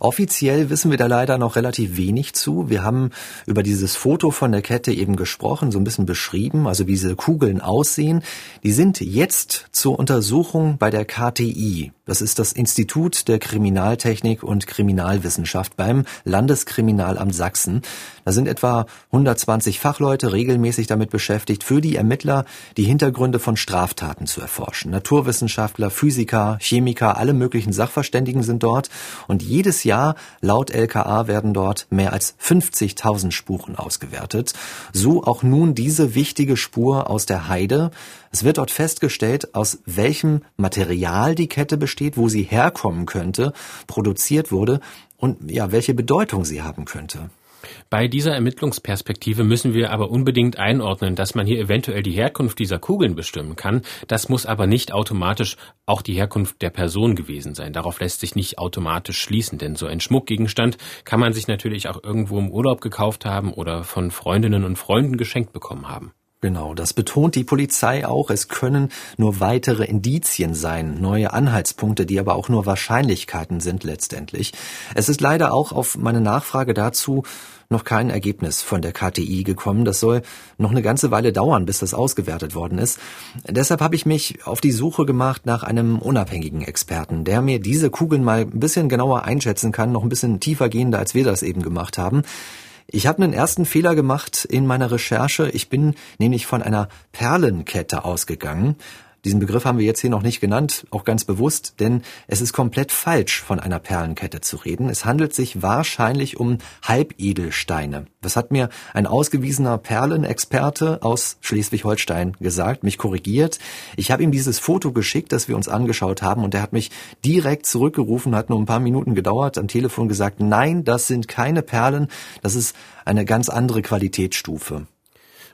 Offiziell wissen wir da leider noch relativ wenig zu. Wir haben über dieses Foto von der Kette eben gesprochen, so ein bisschen beschrieben, also wie diese Kugeln aussehen. Die sind jetzt zur Untersuchung bei der KTI. Das ist das Institut der Kriminaltechnik und Kriminalwissenschaft beim Landeskriminalamt Sachsen. Da sind etwa 120 Fachleute regelmäßig damit beschäftigt, für die Ermittler die Hintergründe von Straftaten zu erforschen. Naturwissenschaftler, Physiker, Chemiker, alle möglichen Sachverständigen sind dort und jedes Jahr laut LKA werden dort mehr als 50.000 Spuren ausgewertet. So auch nun diese wichtige Spur aus der Heide. Es wird dort festgestellt, aus welchem Material die Kette besteht, wo sie herkommen könnte, produziert wurde und ja, welche Bedeutung sie haben könnte. Bei dieser Ermittlungsperspektive müssen wir aber unbedingt einordnen, dass man hier eventuell die Herkunft dieser Kugeln bestimmen kann. Das muss aber nicht automatisch auch die Herkunft der Person gewesen sein. Darauf lässt sich nicht automatisch schließen, denn so ein Schmuckgegenstand kann man sich natürlich auch irgendwo im Urlaub gekauft haben oder von Freundinnen und Freunden geschenkt bekommen haben. Genau, das betont die Polizei auch. Es können nur weitere Indizien sein, neue Anhaltspunkte, die aber auch nur Wahrscheinlichkeiten sind letztendlich. Es ist leider auch auf meine Nachfrage dazu noch kein Ergebnis von der KTI gekommen. Das soll noch eine ganze Weile dauern, bis das ausgewertet worden ist. Deshalb habe ich mich auf die Suche gemacht nach einem unabhängigen Experten, der mir diese Kugeln mal ein bisschen genauer einschätzen kann, noch ein bisschen tiefer gehender, als wir das eben gemacht haben. Ich habe einen ersten Fehler gemacht in meiner Recherche. Ich bin nämlich von einer Perlenkette ausgegangen. Diesen Begriff haben wir jetzt hier noch nicht genannt, auch ganz bewusst, denn es ist komplett falsch, von einer Perlenkette zu reden. Es handelt sich wahrscheinlich um Halbedelsteine. Das hat mir ein ausgewiesener Perlenexperte aus Schleswig-Holstein gesagt, mich korrigiert. Ich habe ihm dieses Foto geschickt, das wir uns angeschaut haben, und er hat mich direkt zurückgerufen, hat nur ein paar Minuten gedauert, am Telefon gesagt, nein, das sind keine Perlen, das ist eine ganz andere Qualitätsstufe.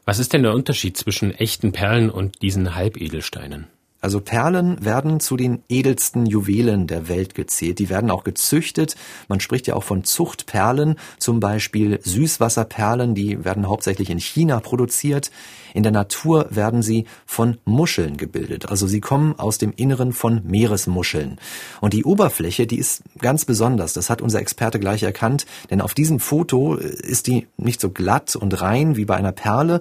Was ist denn der Unterschied zwischen echten Perlen und diesen Halbedelsteinen? Also Perlen werden zu den edelsten Juwelen der Welt gezählt. Die werden auch gezüchtet. Man spricht ja auch von Zuchtperlen, zum Beispiel Süßwasserperlen, die werden hauptsächlich in China produziert. In der Natur werden sie von Muscheln gebildet. Also sie kommen aus dem Inneren von Meeresmuscheln. Und die Oberfläche, die ist ganz besonders. Das hat unser Experte gleich erkannt. Denn auf diesem Foto ist die nicht so glatt und rein wie bei einer Perle,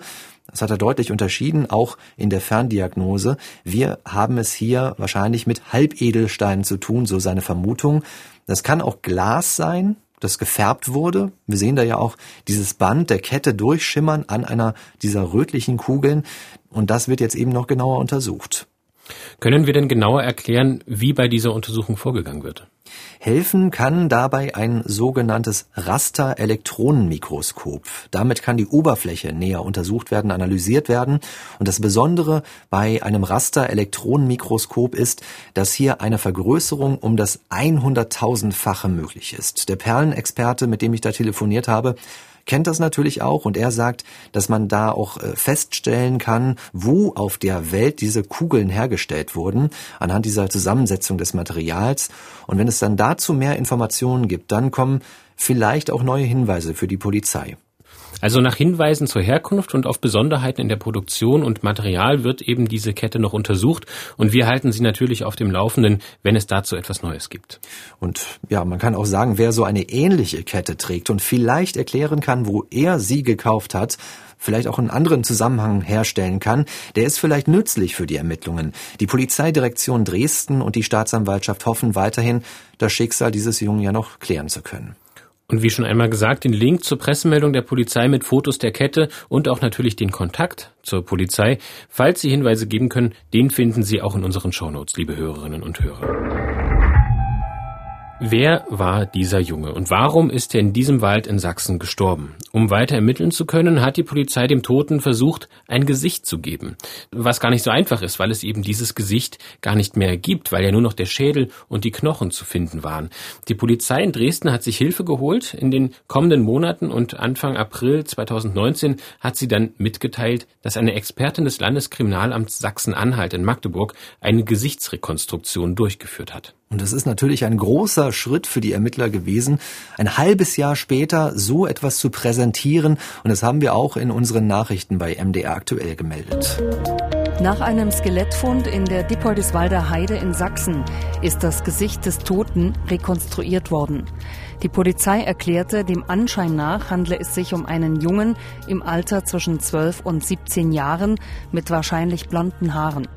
das hat er deutlich unterschieden, auch in der Ferndiagnose. Wir haben es hier wahrscheinlich mit Halbedelsteinen zu tun, so seine Vermutung. Das kann auch Glas sein, das gefärbt wurde. Wir sehen da ja auch dieses Band der Kette durchschimmern an einer dieser rötlichen Kugeln. Und das wird jetzt eben noch genauer untersucht. Können wir denn genauer erklären, wie bei dieser Untersuchung vorgegangen wird? Helfen kann dabei ein sogenanntes Raster-Elektronenmikroskop. Damit kann die Oberfläche näher untersucht werden, analysiert werden. Und das Besondere bei einem Raster-Elektronenmikroskop ist, dass hier eine Vergrößerung um das 100.000-fache möglich ist. Der Perlenexperte, mit dem ich da telefoniert habe, kennt das natürlich auch und er sagt, dass man da auch äh, feststellen kann, wo auf der Welt diese Kugeln hergestellt wurden, anhand dieser Zusammensetzung des Materials. Und wenn es dann dazu mehr Informationen gibt, dann kommen vielleicht auch neue Hinweise für die Polizei. Also nach Hinweisen zur Herkunft und auf Besonderheiten in der Produktion und Material wird eben diese Kette noch untersucht und wir halten Sie natürlich auf dem Laufenden, wenn es dazu etwas Neues gibt. Und ja, man kann auch sagen, wer so eine ähnliche Kette trägt und vielleicht erklären kann, wo er sie gekauft hat, vielleicht auch einen anderen Zusammenhang herstellen kann, der ist vielleicht nützlich für die Ermittlungen. Die Polizeidirektion Dresden und die Staatsanwaltschaft hoffen weiterhin, das Schicksal dieses Jungen ja noch klären zu können. Und wie schon einmal gesagt, den Link zur Pressemeldung der Polizei mit Fotos der Kette und auch natürlich den Kontakt zur Polizei, falls Sie Hinweise geben können, den finden Sie auch in unseren Shownotes, liebe Hörerinnen und Hörer. Wer war dieser Junge und warum ist er in diesem Wald in Sachsen gestorben? Um weiter ermitteln zu können, hat die Polizei dem Toten versucht, ein Gesicht zu geben. Was gar nicht so einfach ist, weil es eben dieses Gesicht gar nicht mehr gibt, weil ja nur noch der Schädel und die Knochen zu finden waren. Die Polizei in Dresden hat sich Hilfe geholt in den kommenden Monaten und Anfang April 2019 hat sie dann mitgeteilt, dass eine Expertin des Landeskriminalamts Sachsen-Anhalt in Magdeburg eine Gesichtsrekonstruktion durchgeführt hat. Und es ist natürlich ein großer Schritt für die Ermittler gewesen, ein halbes Jahr später so etwas zu präsentieren. Und das haben wir auch in unseren Nachrichten bei MDR aktuell gemeldet. Nach einem Skelettfund in der Dippoldiswalder Heide in Sachsen ist das Gesicht des Toten rekonstruiert worden. Die Polizei erklärte, dem Anschein nach handle es sich um einen Jungen im Alter zwischen 12 und 17 Jahren mit wahrscheinlich blonden Haaren.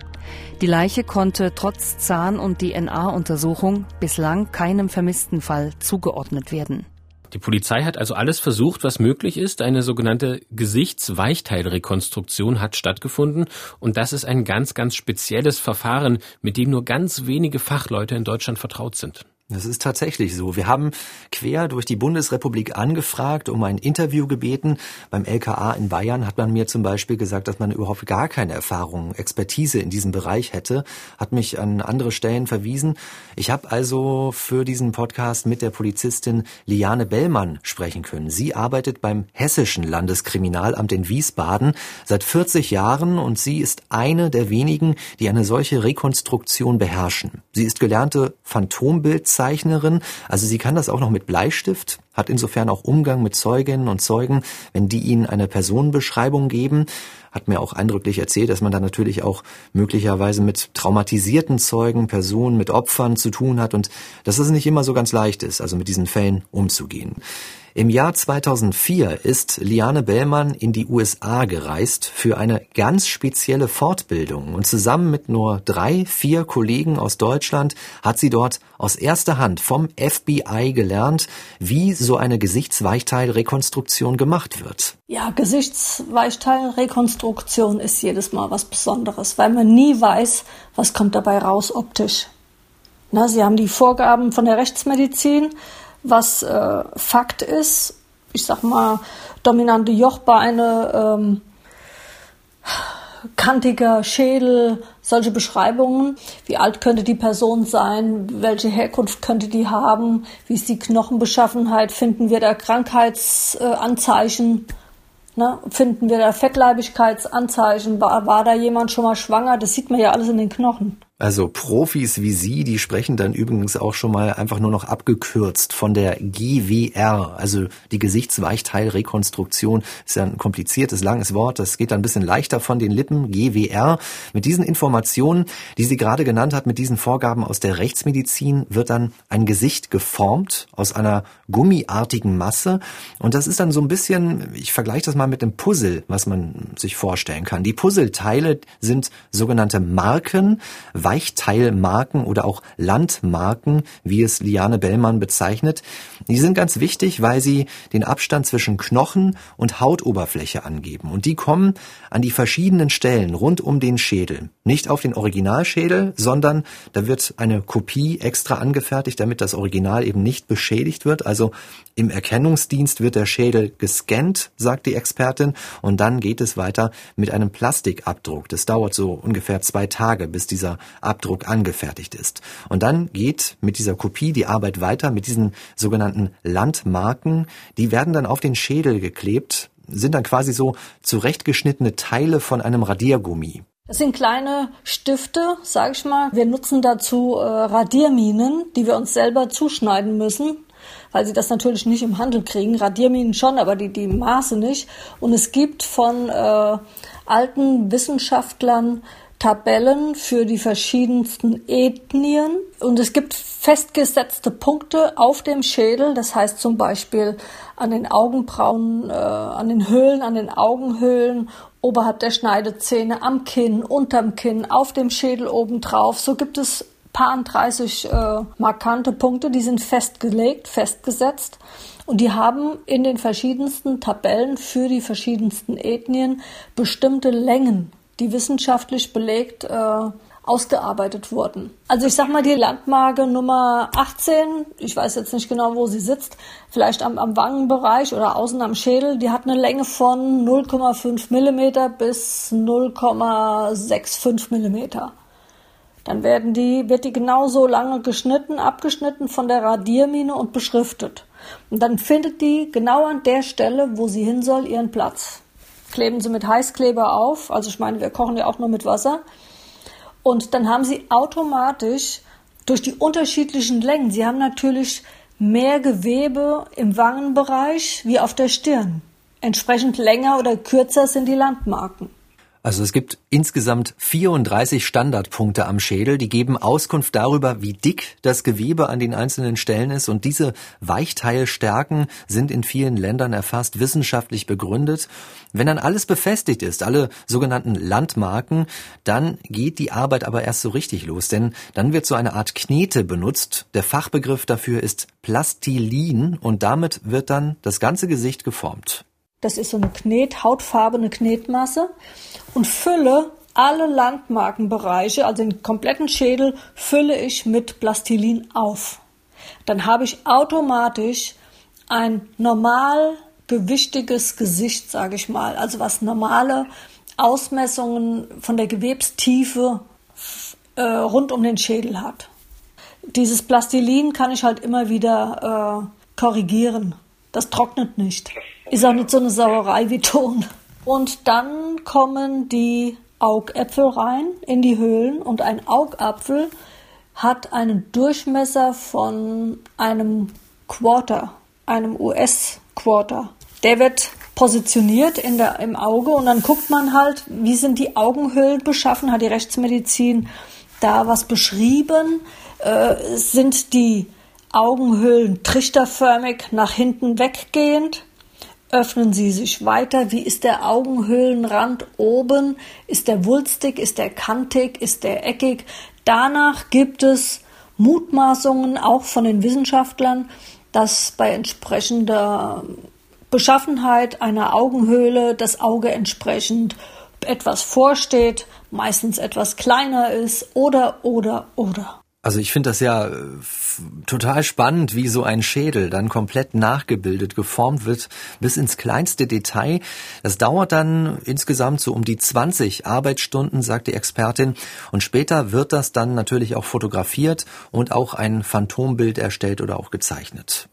Die Leiche konnte trotz Zahn- und DNA-Untersuchung bislang keinem vermissten Fall zugeordnet werden. Die Polizei hat also alles versucht, was möglich ist. Eine sogenannte Gesichtsweichteilrekonstruktion hat stattgefunden. Und das ist ein ganz, ganz spezielles Verfahren, mit dem nur ganz wenige Fachleute in Deutschland vertraut sind. Das ist tatsächlich so. Wir haben quer durch die Bundesrepublik angefragt, um ein Interview gebeten. Beim LKA in Bayern hat man mir zum Beispiel gesagt, dass man überhaupt gar keine Erfahrung, Expertise in diesem Bereich hätte, hat mich an andere Stellen verwiesen. Ich habe also für diesen Podcast mit der Polizistin Liane Bellmann sprechen können. Sie arbeitet beim Hessischen Landeskriminalamt in Wiesbaden seit 40 Jahren und sie ist eine der wenigen, die eine solche Rekonstruktion beherrschen. Sie ist gelernte Phantombildzeichnung Bildschnittzeichnerin. Also sie kann das auch noch mit Bleistift, hat insofern auch Umgang mit Zeuginnen und Zeugen, wenn die ihnen eine Personenbeschreibung geben hat mir auch eindrücklich erzählt, dass man da natürlich auch möglicherweise mit traumatisierten Zeugen, Personen, mit Opfern zu tun hat und dass es nicht immer so ganz leicht ist, also mit diesen Fällen umzugehen. Im Jahr 2004 ist Liane Bellmann in die USA gereist für eine ganz spezielle Fortbildung und zusammen mit nur drei, vier Kollegen aus Deutschland hat sie dort aus erster Hand vom FBI gelernt, wie so eine Gesichtsweichteilrekonstruktion gemacht wird. Ja, Gesichtsweichteilrekonstruktion ist jedes Mal was Besonderes, weil man nie weiß, was kommt dabei raus optisch. Na, Sie haben die Vorgaben von der Rechtsmedizin, was äh, Fakt ist. Ich sag mal, dominante Jochbeine, ähm, kantiger Schädel, solche Beschreibungen. Wie alt könnte die Person sein? Welche Herkunft könnte die haben? Wie ist die Knochenbeschaffenheit? Finden wir da Krankheitsanzeichen? Ne? Finden wir da Fettleibigkeitsanzeichen? War, war da jemand schon mal schwanger? Das sieht man ja alles in den Knochen. Also Profis wie Sie, die sprechen dann übrigens auch schon mal einfach nur noch abgekürzt von der GWR, also die Gesichtsweichteilrekonstruktion. Ist ja ein kompliziertes, langes Wort. Das geht dann ein bisschen leichter von den Lippen. GWR. Mit diesen Informationen, die sie gerade genannt hat, mit diesen Vorgaben aus der Rechtsmedizin, wird dann ein Gesicht geformt aus einer gummiartigen Masse. Und das ist dann so ein bisschen, ich vergleiche das mal mit einem Puzzle, was man sich vorstellen kann. Die Puzzleteile sind sogenannte Marken, Weichteilmarken oder auch Landmarken, wie es Liane Bellmann bezeichnet. Die sind ganz wichtig, weil sie den Abstand zwischen Knochen und Hautoberfläche angeben. Und die kommen an die verschiedenen Stellen rund um den Schädel. Nicht auf den Originalschädel, sondern da wird eine Kopie extra angefertigt, damit das Original eben nicht beschädigt wird. Also im Erkennungsdienst wird der Schädel gescannt, sagt die Expertin, und dann geht es weiter mit einem Plastikabdruck. Das dauert so ungefähr zwei Tage, bis dieser Abdruck angefertigt ist. Und dann geht mit dieser Kopie die Arbeit weiter mit diesen sogenannten Landmarken. Die werden dann auf den Schädel geklebt, sind dann quasi so zurechtgeschnittene Teile von einem Radiergummi. Das sind kleine Stifte, sag ich mal. Wir nutzen dazu äh, Radierminen, die wir uns selber zuschneiden müssen, weil sie das natürlich nicht im Handel kriegen. Radierminen schon, aber die, die Maße nicht. Und es gibt von äh, alten Wissenschaftlern Tabellen für die verschiedensten Ethnien und es gibt festgesetzte Punkte auf dem Schädel, das heißt zum Beispiel an den Augenbrauen, äh, an den Höhlen, an den Augenhöhlen, oberhalb der Schneidezähne, am Kinn, unterm Kinn, auf dem Schädel obendrauf. So gibt es paar 30 äh, markante Punkte, die sind festgelegt, festgesetzt. Und die haben in den verschiedensten Tabellen für die verschiedensten Ethnien bestimmte Längen die wissenschaftlich belegt äh, ausgearbeitet wurden. Also ich sag mal die Landmarke Nummer 18, ich weiß jetzt nicht genau, wo sie sitzt, vielleicht am, am Wangenbereich oder außen am Schädel, die hat eine Länge von 0,5 Millimeter bis 0,65 Millimeter. Dann werden die, wird die genauso lange geschnitten, abgeschnitten von der Radiermine und beschriftet. Und dann findet die genau an der Stelle, wo sie hin soll, ihren Platz kleben sie mit Heißkleber auf. Also ich meine, wir kochen ja auch nur mit Wasser. Und dann haben sie automatisch durch die unterschiedlichen Längen, sie haben natürlich mehr Gewebe im Wangenbereich wie auf der Stirn. Entsprechend länger oder kürzer sind die Landmarken. Also es gibt insgesamt 34 Standardpunkte am Schädel, die geben Auskunft darüber, wie dick das Gewebe an den einzelnen Stellen ist und diese Weichteilstärken sind in vielen Ländern erfasst, wissenschaftlich begründet. Wenn dann alles befestigt ist, alle sogenannten Landmarken, dann geht die Arbeit aber erst so richtig los, denn dann wird so eine Art Knete benutzt. Der Fachbegriff dafür ist Plastilin und damit wird dann das ganze Gesicht geformt. Das ist so eine Knet, hautfarbene Knetmasse und fülle alle Landmarkenbereiche, also den kompletten Schädel, fülle ich mit Plastilin auf. Dann habe ich automatisch ein normal gewichtiges Gesicht, sage ich mal, also was normale Ausmessungen von der Gewebstiefe äh, rund um den Schädel hat. Dieses Plastilin kann ich halt immer wieder äh, korrigieren. Das trocknet nicht. Ist auch nicht so eine Sauerei wie Ton. Und dann kommen die Augäpfel rein in die Höhlen und ein Augapfel hat einen Durchmesser von einem Quarter, einem US-Quarter. Der wird positioniert in der, im Auge und dann guckt man halt, wie sind die Augenhöhlen beschaffen, hat die Rechtsmedizin da was beschrieben, äh, sind die Augenhöhlen trichterförmig nach hinten weggehend, öffnen sie sich weiter, wie ist der Augenhöhlenrand oben, ist der wulstig, ist der kantig, ist der eckig. Danach gibt es Mutmaßungen auch von den Wissenschaftlern, dass bei entsprechender Beschaffenheit einer Augenhöhle das Auge entsprechend etwas vorsteht, meistens etwas kleiner ist oder oder oder. Also ich finde das ja äh, total spannend, wie so ein Schädel dann komplett nachgebildet, geformt wird, bis ins kleinste Detail. Das dauert dann insgesamt so um die 20 Arbeitsstunden, sagt die Expertin. Und später wird das dann natürlich auch fotografiert und auch ein Phantombild erstellt oder auch gezeichnet.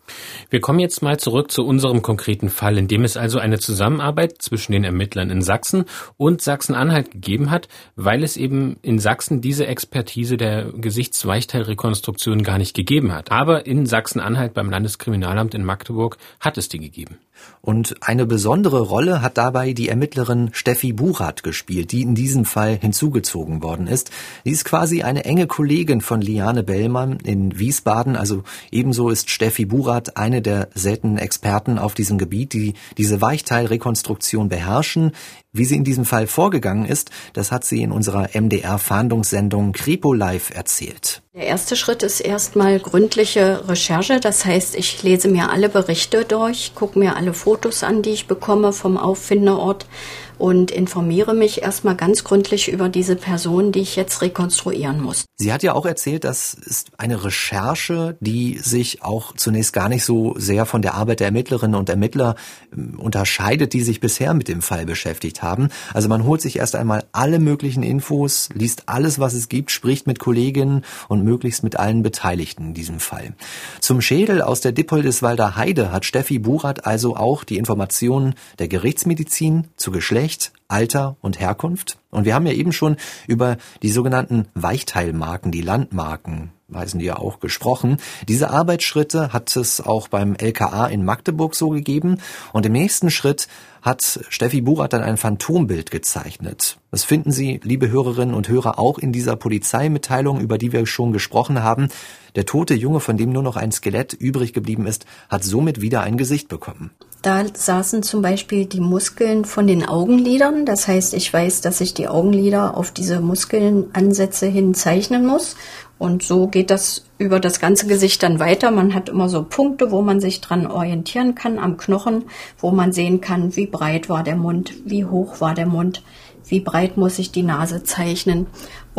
Wir kommen jetzt mal zurück zu unserem konkreten Fall, in dem es also eine Zusammenarbeit zwischen den Ermittlern in Sachsen und Sachsen-Anhalt gegeben hat, weil es eben in Sachsen diese Expertise der Gesichtsweichteilrekonstruktion gar nicht gegeben hat. Aber in Sachsen-Anhalt beim Landeskriminalamt in Magdeburg hat es die gegeben. Und eine besondere Rolle hat dabei die Ermittlerin Steffi Burat gespielt, die in diesem Fall hinzugezogen worden ist. Sie ist quasi eine enge Kollegin von Liane Bellmann in Wiesbaden. Also ebenso ist Steffi Burat eine der seltenen Experten auf diesem Gebiet, die diese Weichteilrekonstruktion beherrschen. Wie sie in diesem Fall vorgegangen ist, das hat sie in unserer MDR-Fahndungssendung Kripo Live erzählt. Der erste Schritt ist erstmal gründliche Recherche. Das heißt, ich lese mir alle Berichte durch, gucke mir alle Fotos an, die ich bekomme vom Auffindeort und informiere mich erstmal ganz gründlich über diese Person, die ich jetzt rekonstruieren muss. Sie hat ja auch erzählt, das ist eine Recherche, die sich auch zunächst gar nicht so sehr von der Arbeit der Ermittlerinnen und Ermittler ähm, unterscheidet, die sich bisher mit dem Fall beschäftigt haben. Also man holt sich erst einmal alle möglichen Infos, liest alles, was es gibt, spricht mit Kolleginnen und möglichst mit allen Beteiligten in diesem Fall. Zum Schädel aus der Dippoldiswalder Heide hat Steffi Burat also auch die Informationen der Gerichtsmedizin zu Geschlecht, Alter und Herkunft. Und wir haben ja eben schon über die sogenannten Weichteilmarken, die Landmarken, weisen die ja auch gesprochen. Diese Arbeitsschritte hat es auch beim LKA in Magdeburg so gegeben. Und im nächsten Schritt hat Steffi Burat dann ein Phantombild gezeichnet. Das finden Sie, liebe Hörerinnen und Hörer, auch in dieser Polizeimitteilung, über die wir schon gesprochen haben. Der tote Junge, von dem nur noch ein Skelett übrig geblieben ist, hat somit wieder ein Gesicht bekommen. Da saßen zum Beispiel die Muskeln von den Augenlidern. Das heißt, ich weiß, dass ich die Augenlider auf diese Muskelansätze hin zeichnen muss. Und so geht das über das ganze Gesicht dann weiter. Man hat immer so Punkte, wo man sich dran orientieren kann am Knochen, wo man sehen kann, wie breit war der Mund, wie hoch war der Mund, wie breit muss ich die Nase zeichnen.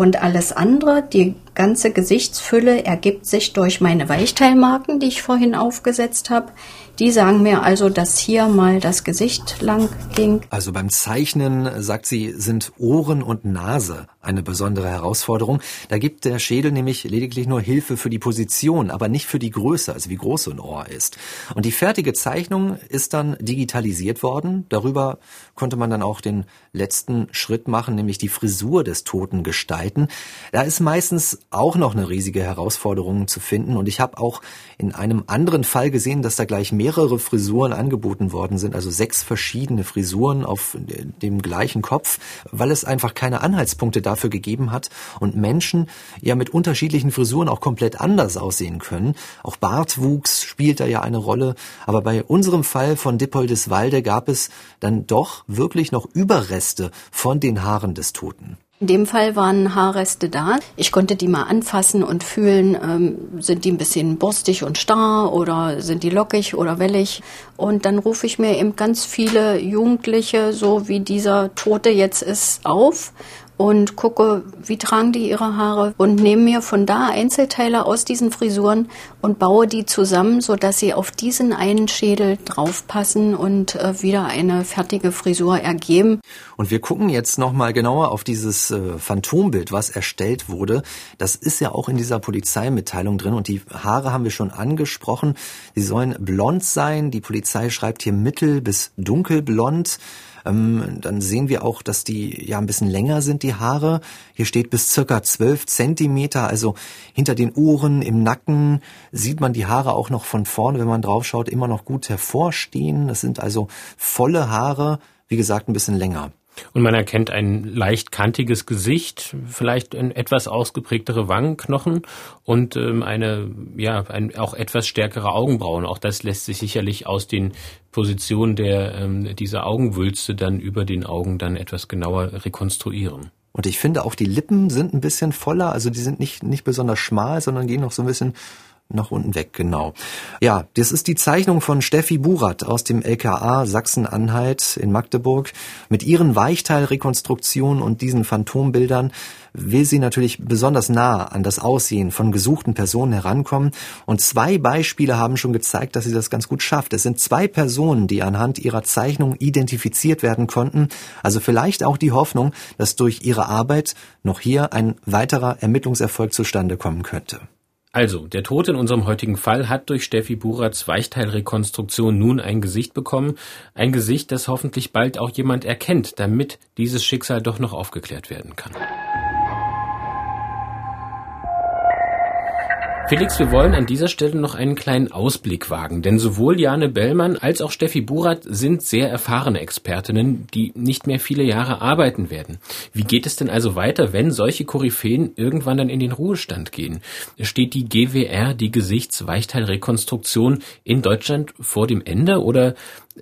Und alles andere, die ganze Gesichtsfülle ergibt sich durch meine Weichteilmarken, die ich vorhin aufgesetzt habe. Die sagen mir also, dass hier mal das Gesicht lang ging. Also beim Zeichnen, sagt sie, sind Ohren und Nase eine besondere Herausforderung. Da gibt der Schädel nämlich lediglich nur Hilfe für die Position, aber nicht für die Größe, also wie groß so ein Ohr ist. Und die fertige Zeichnung ist dann digitalisiert worden. Darüber konnte man dann auch den letzten Schritt machen, nämlich die Frisur des Toten gestalten. Da ist meistens auch noch eine riesige Herausforderung zu finden. Und ich habe auch in einem anderen Fall gesehen, dass da gleich mehrere Frisuren angeboten worden sind, also sechs verschiedene Frisuren auf dem gleichen Kopf, weil es einfach keine Anhaltspunkte dafür gegeben hat und Menschen ja mit unterschiedlichen Frisuren auch komplett anders aussehen können. Auch Bartwuchs spielt da ja eine Rolle. Aber bei unserem Fall von Dippoldiswalde gab es dann doch wirklich noch Überreste von den Haaren des Toten. In dem Fall waren Haarreste da. Ich konnte die mal anfassen und fühlen, ähm, sind die ein bisschen borstig und starr oder sind die lockig oder wellig. Und dann rufe ich mir eben ganz viele Jugendliche, so wie dieser Tote jetzt ist, auf und gucke, wie tragen die ihre Haare und nehme mir von da Einzelteile aus diesen Frisuren und baue die zusammen, so dass sie auf diesen einen Schädel draufpassen und äh, wieder eine fertige Frisur ergeben. Und wir gucken jetzt noch mal genauer auf dieses äh, Phantombild, was erstellt wurde. Das ist ja auch in dieser Polizeimitteilung drin und die Haare haben wir schon angesprochen. Sie sollen blond sein. Die Polizei schreibt hier mittel bis dunkelblond. Ähm, dann sehen wir auch, dass die ja ein bisschen länger sind, die Haare. Hier steht bis circa zwölf Zentimeter, also hinter den Ohren, im Nacken sieht man die Haare auch noch von vorne, wenn man draufschaut, immer noch gut hervorstehen. Das sind also volle Haare, wie gesagt, ein bisschen länger. Und man erkennt ein leicht kantiges Gesicht, vielleicht etwas ausgeprägtere Wangenknochen und ähm, eine, ja, ein, auch etwas stärkere Augenbrauen. Auch das lässt sich sicherlich aus den Positionen der, ähm, dieser Augenwülste dann über den Augen dann etwas genauer rekonstruieren. Und ich finde auch die Lippen sind ein bisschen voller, also die sind nicht, nicht besonders schmal, sondern gehen noch so ein bisschen nach unten weg, genau. Ja, das ist die Zeichnung von Steffi Burat aus dem LKA Sachsen-Anhalt in Magdeburg. Mit ihren Weichteilrekonstruktionen und diesen Phantombildern will sie natürlich besonders nah an das Aussehen von gesuchten Personen herankommen. Und zwei Beispiele haben schon gezeigt, dass sie das ganz gut schafft. Es sind zwei Personen, die anhand ihrer Zeichnung identifiziert werden konnten. Also vielleicht auch die Hoffnung, dass durch ihre Arbeit noch hier ein weiterer Ermittlungserfolg zustande kommen könnte. Also, der Tote in unserem heutigen Fall hat durch Steffi Burats Weichteilrekonstruktion nun ein Gesicht bekommen. Ein Gesicht, das hoffentlich bald auch jemand erkennt, damit dieses Schicksal doch noch aufgeklärt werden kann. Felix, wir wollen an dieser Stelle noch einen kleinen Ausblick wagen, denn sowohl Jane Bellmann als auch Steffi Burat sind sehr erfahrene Expertinnen, die nicht mehr viele Jahre arbeiten werden. Wie geht es denn also weiter, wenn solche Koryphäen irgendwann dann in den Ruhestand gehen? Steht die GWR, die Gesichtsweichteilrekonstruktion in Deutschland vor dem Ende oder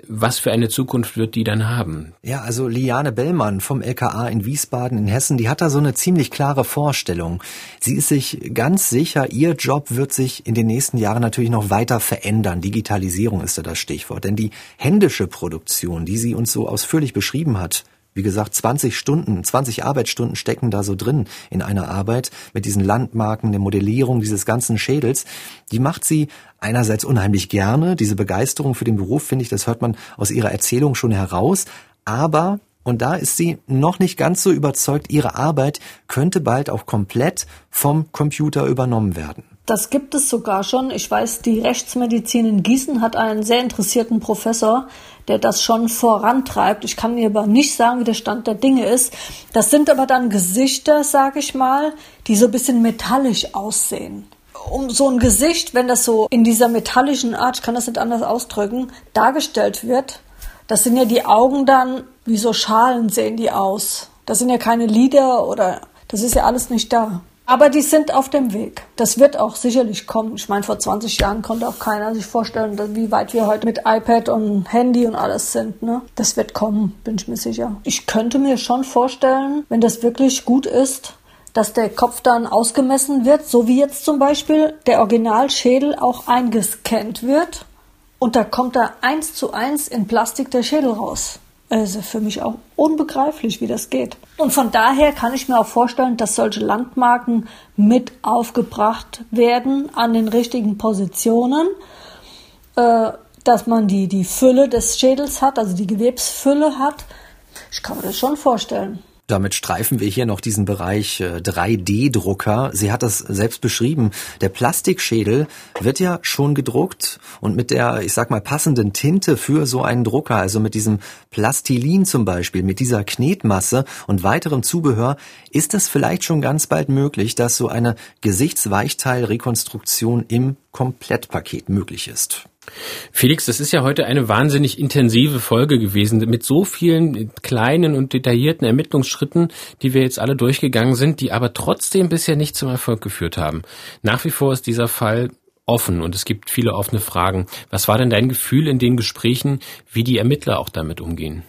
was für eine Zukunft wird die dann haben? Ja, also Liane Bellmann vom LKA in Wiesbaden in Hessen, die hat da so eine ziemlich klare Vorstellung. Sie ist sich ganz sicher, ihr Job wird sich in den nächsten Jahren natürlich noch weiter verändern. Digitalisierung ist da das Stichwort. Denn die händische Produktion, die sie uns so ausführlich beschrieben hat, wie gesagt, 20 Stunden, 20 Arbeitsstunden stecken da so drin in einer Arbeit mit diesen Landmarken, der Modellierung dieses ganzen Schädels. Die macht sie einerseits unheimlich gerne. Diese Begeisterung für den Beruf, finde ich, das hört man aus ihrer Erzählung schon heraus. Aber und da ist sie noch nicht ganz so überzeugt, ihre Arbeit könnte bald auch komplett vom Computer übernommen werden. Das gibt es sogar schon. Ich weiß, die Rechtsmedizin in Gießen hat einen sehr interessierten Professor, der das schon vorantreibt. Ich kann mir aber nicht sagen, wie der Stand der Dinge ist. Das sind aber dann Gesichter, sage ich mal, die so ein bisschen metallisch aussehen. Um so ein Gesicht, wenn das so in dieser metallischen Art, ich kann das nicht anders ausdrücken, dargestellt wird, das sind ja die Augen dann, wie so Schalen sehen die aus. Das sind ja keine Lider oder das ist ja alles nicht da. Aber die sind auf dem Weg. Das wird auch sicherlich kommen. Ich meine, vor 20 Jahren konnte auch keiner sich vorstellen, wie weit wir heute mit iPad und Handy und alles sind. Ne? Das wird kommen, bin ich mir sicher. Ich könnte mir schon vorstellen, wenn das wirklich gut ist, dass der Kopf dann ausgemessen wird, so wie jetzt zum Beispiel der Originalschädel auch eingescannt wird. Und da kommt da eins zu eins in Plastik der Schädel raus. Also für mich auch unbegreiflich, wie das geht. Und von daher kann ich mir auch vorstellen, dass solche Landmarken mit aufgebracht werden an den richtigen Positionen, äh, dass man die, die Fülle des Schädels hat, also die Gewebsfülle hat. Ich kann mir das schon vorstellen. Damit streifen wir hier noch diesen Bereich 3D-Drucker. Äh, Sie hat das selbst beschrieben. Der Plastikschädel wird ja schon gedruckt und mit der, ich sag mal, passenden Tinte für so einen Drucker, also mit diesem Plastilin zum Beispiel, mit dieser Knetmasse und weiterem Zubehör, ist es vielleicht schon ganz bald möglich, dass so eine Gesichtsweichteilrekonstruktion im Komplettpaket möglich ist. Felix, das ist ja heute eine wahnsinnig intensive Folge gewesen mit so vielen kleinen und detaillierten Ermittlungsschritten, die wir jetzt alle durchgegangen sind, die aber trotzdem bisher nicht zum Erfolg geführt haben. Nach wie vor ist dieser Fall offen und es gibt viele offene Fragen. Was war denn dein Gefühl in den Gesprächen, wie die Ermittler auch damit umgehen?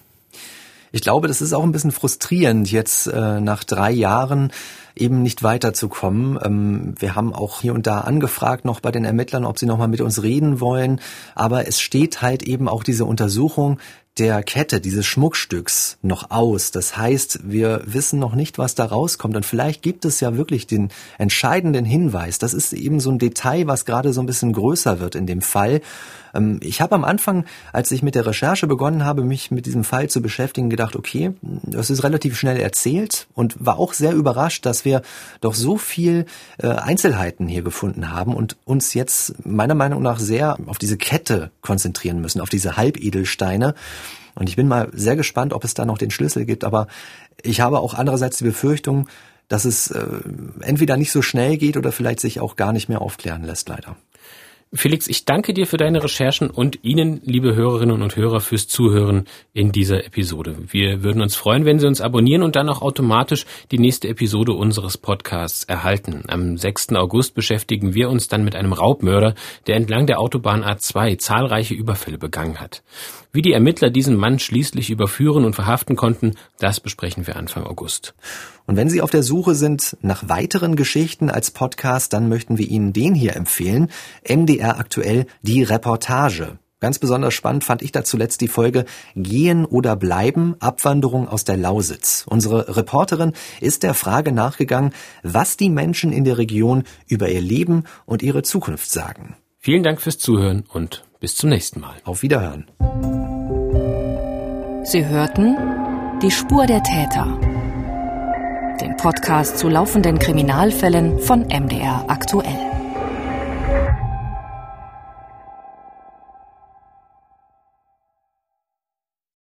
Ich glaube, das ist auch ein bisschen frustrierend jetzt äh, nach drei Jahren eben nicht weiterzukommen. Ähm, wir haben auch hier und da angefragt noch bei den Ermittlern, ob sie noch mal mit uns reden wollen. Aber es steht halt eben auch diese Untersuchung der Kette dieses Schmuckstücks noch aus. Das heißt, wir wissen noch nicht, was da rauskommt. Und vielleicht gibt es ja wirklich den entscheidenden Hinweis. Das ist eben so ein Detail, was gerade so ein bisschen größer wird in dem Fall. Ähm, ich habe am Anfang, als ich mit der Recherche begonnen habe, mich mit diesem Fall zu beschäftigen, gedacht, okay, das ist relativ schnell erzählt und war auch sehr überrascht, dass wir doch so viel äh, Einzelheiten hier gefunden haben und uns jetzt meiner Meinung nach sehr auf diese Kette konzentrieren müssen, auf diese Halbedelsteine. Und ich bin mal sehr gespannt, ob es da noch den Schlüssel gibt. Aber ich habe auch andererseits die Befürchtung, dass es äh, entweder nicht so schnell geht oder vielleicht sich auch gar nicht mehr aufklären lässt, leider. Felix, ich danke dir für deine Recherchen und Ihnen, liebe Hörerinnen und Hörer, fürs Zuhören in dieser Episode. Wir würden uns freuen, wenn Sie uns abonnieren und dann auch automatisch die nächste Episode unseres Podcasts erhalten. Am 6. August beschäftigen wir uns dann mit einem Raubmörder, der entlang der Autobahn A2 zahlreiche Überfälle begangen hat. Wie die Ermittler diesen Mann schließlich überführen und verhaften konnten, das besprechen wir Anfang August. Und wenn Sie auf der Suche sind nach weiteren Geschichten als Podcast, dann möchten wir Ihnen den hier empfehlen. MDR aktuell die Reportage. Ganz besonders spannend fand ich da zuletzt die Folge Gehen oder bleiben, Abwanderung aus der Lausitz. Unsere Reporterin ist der Frage nachgegangen, was die Menschen in der Region über ihr Leben und ihre Zukunft sagen. Vielen Dank fürs Zuhören und bis zum nächsten Mal. Auf Wiederhören. Sie hörten Die Spur der Täter. Den Podcast zu laufenden Kriminalfällen von MDR aktuell.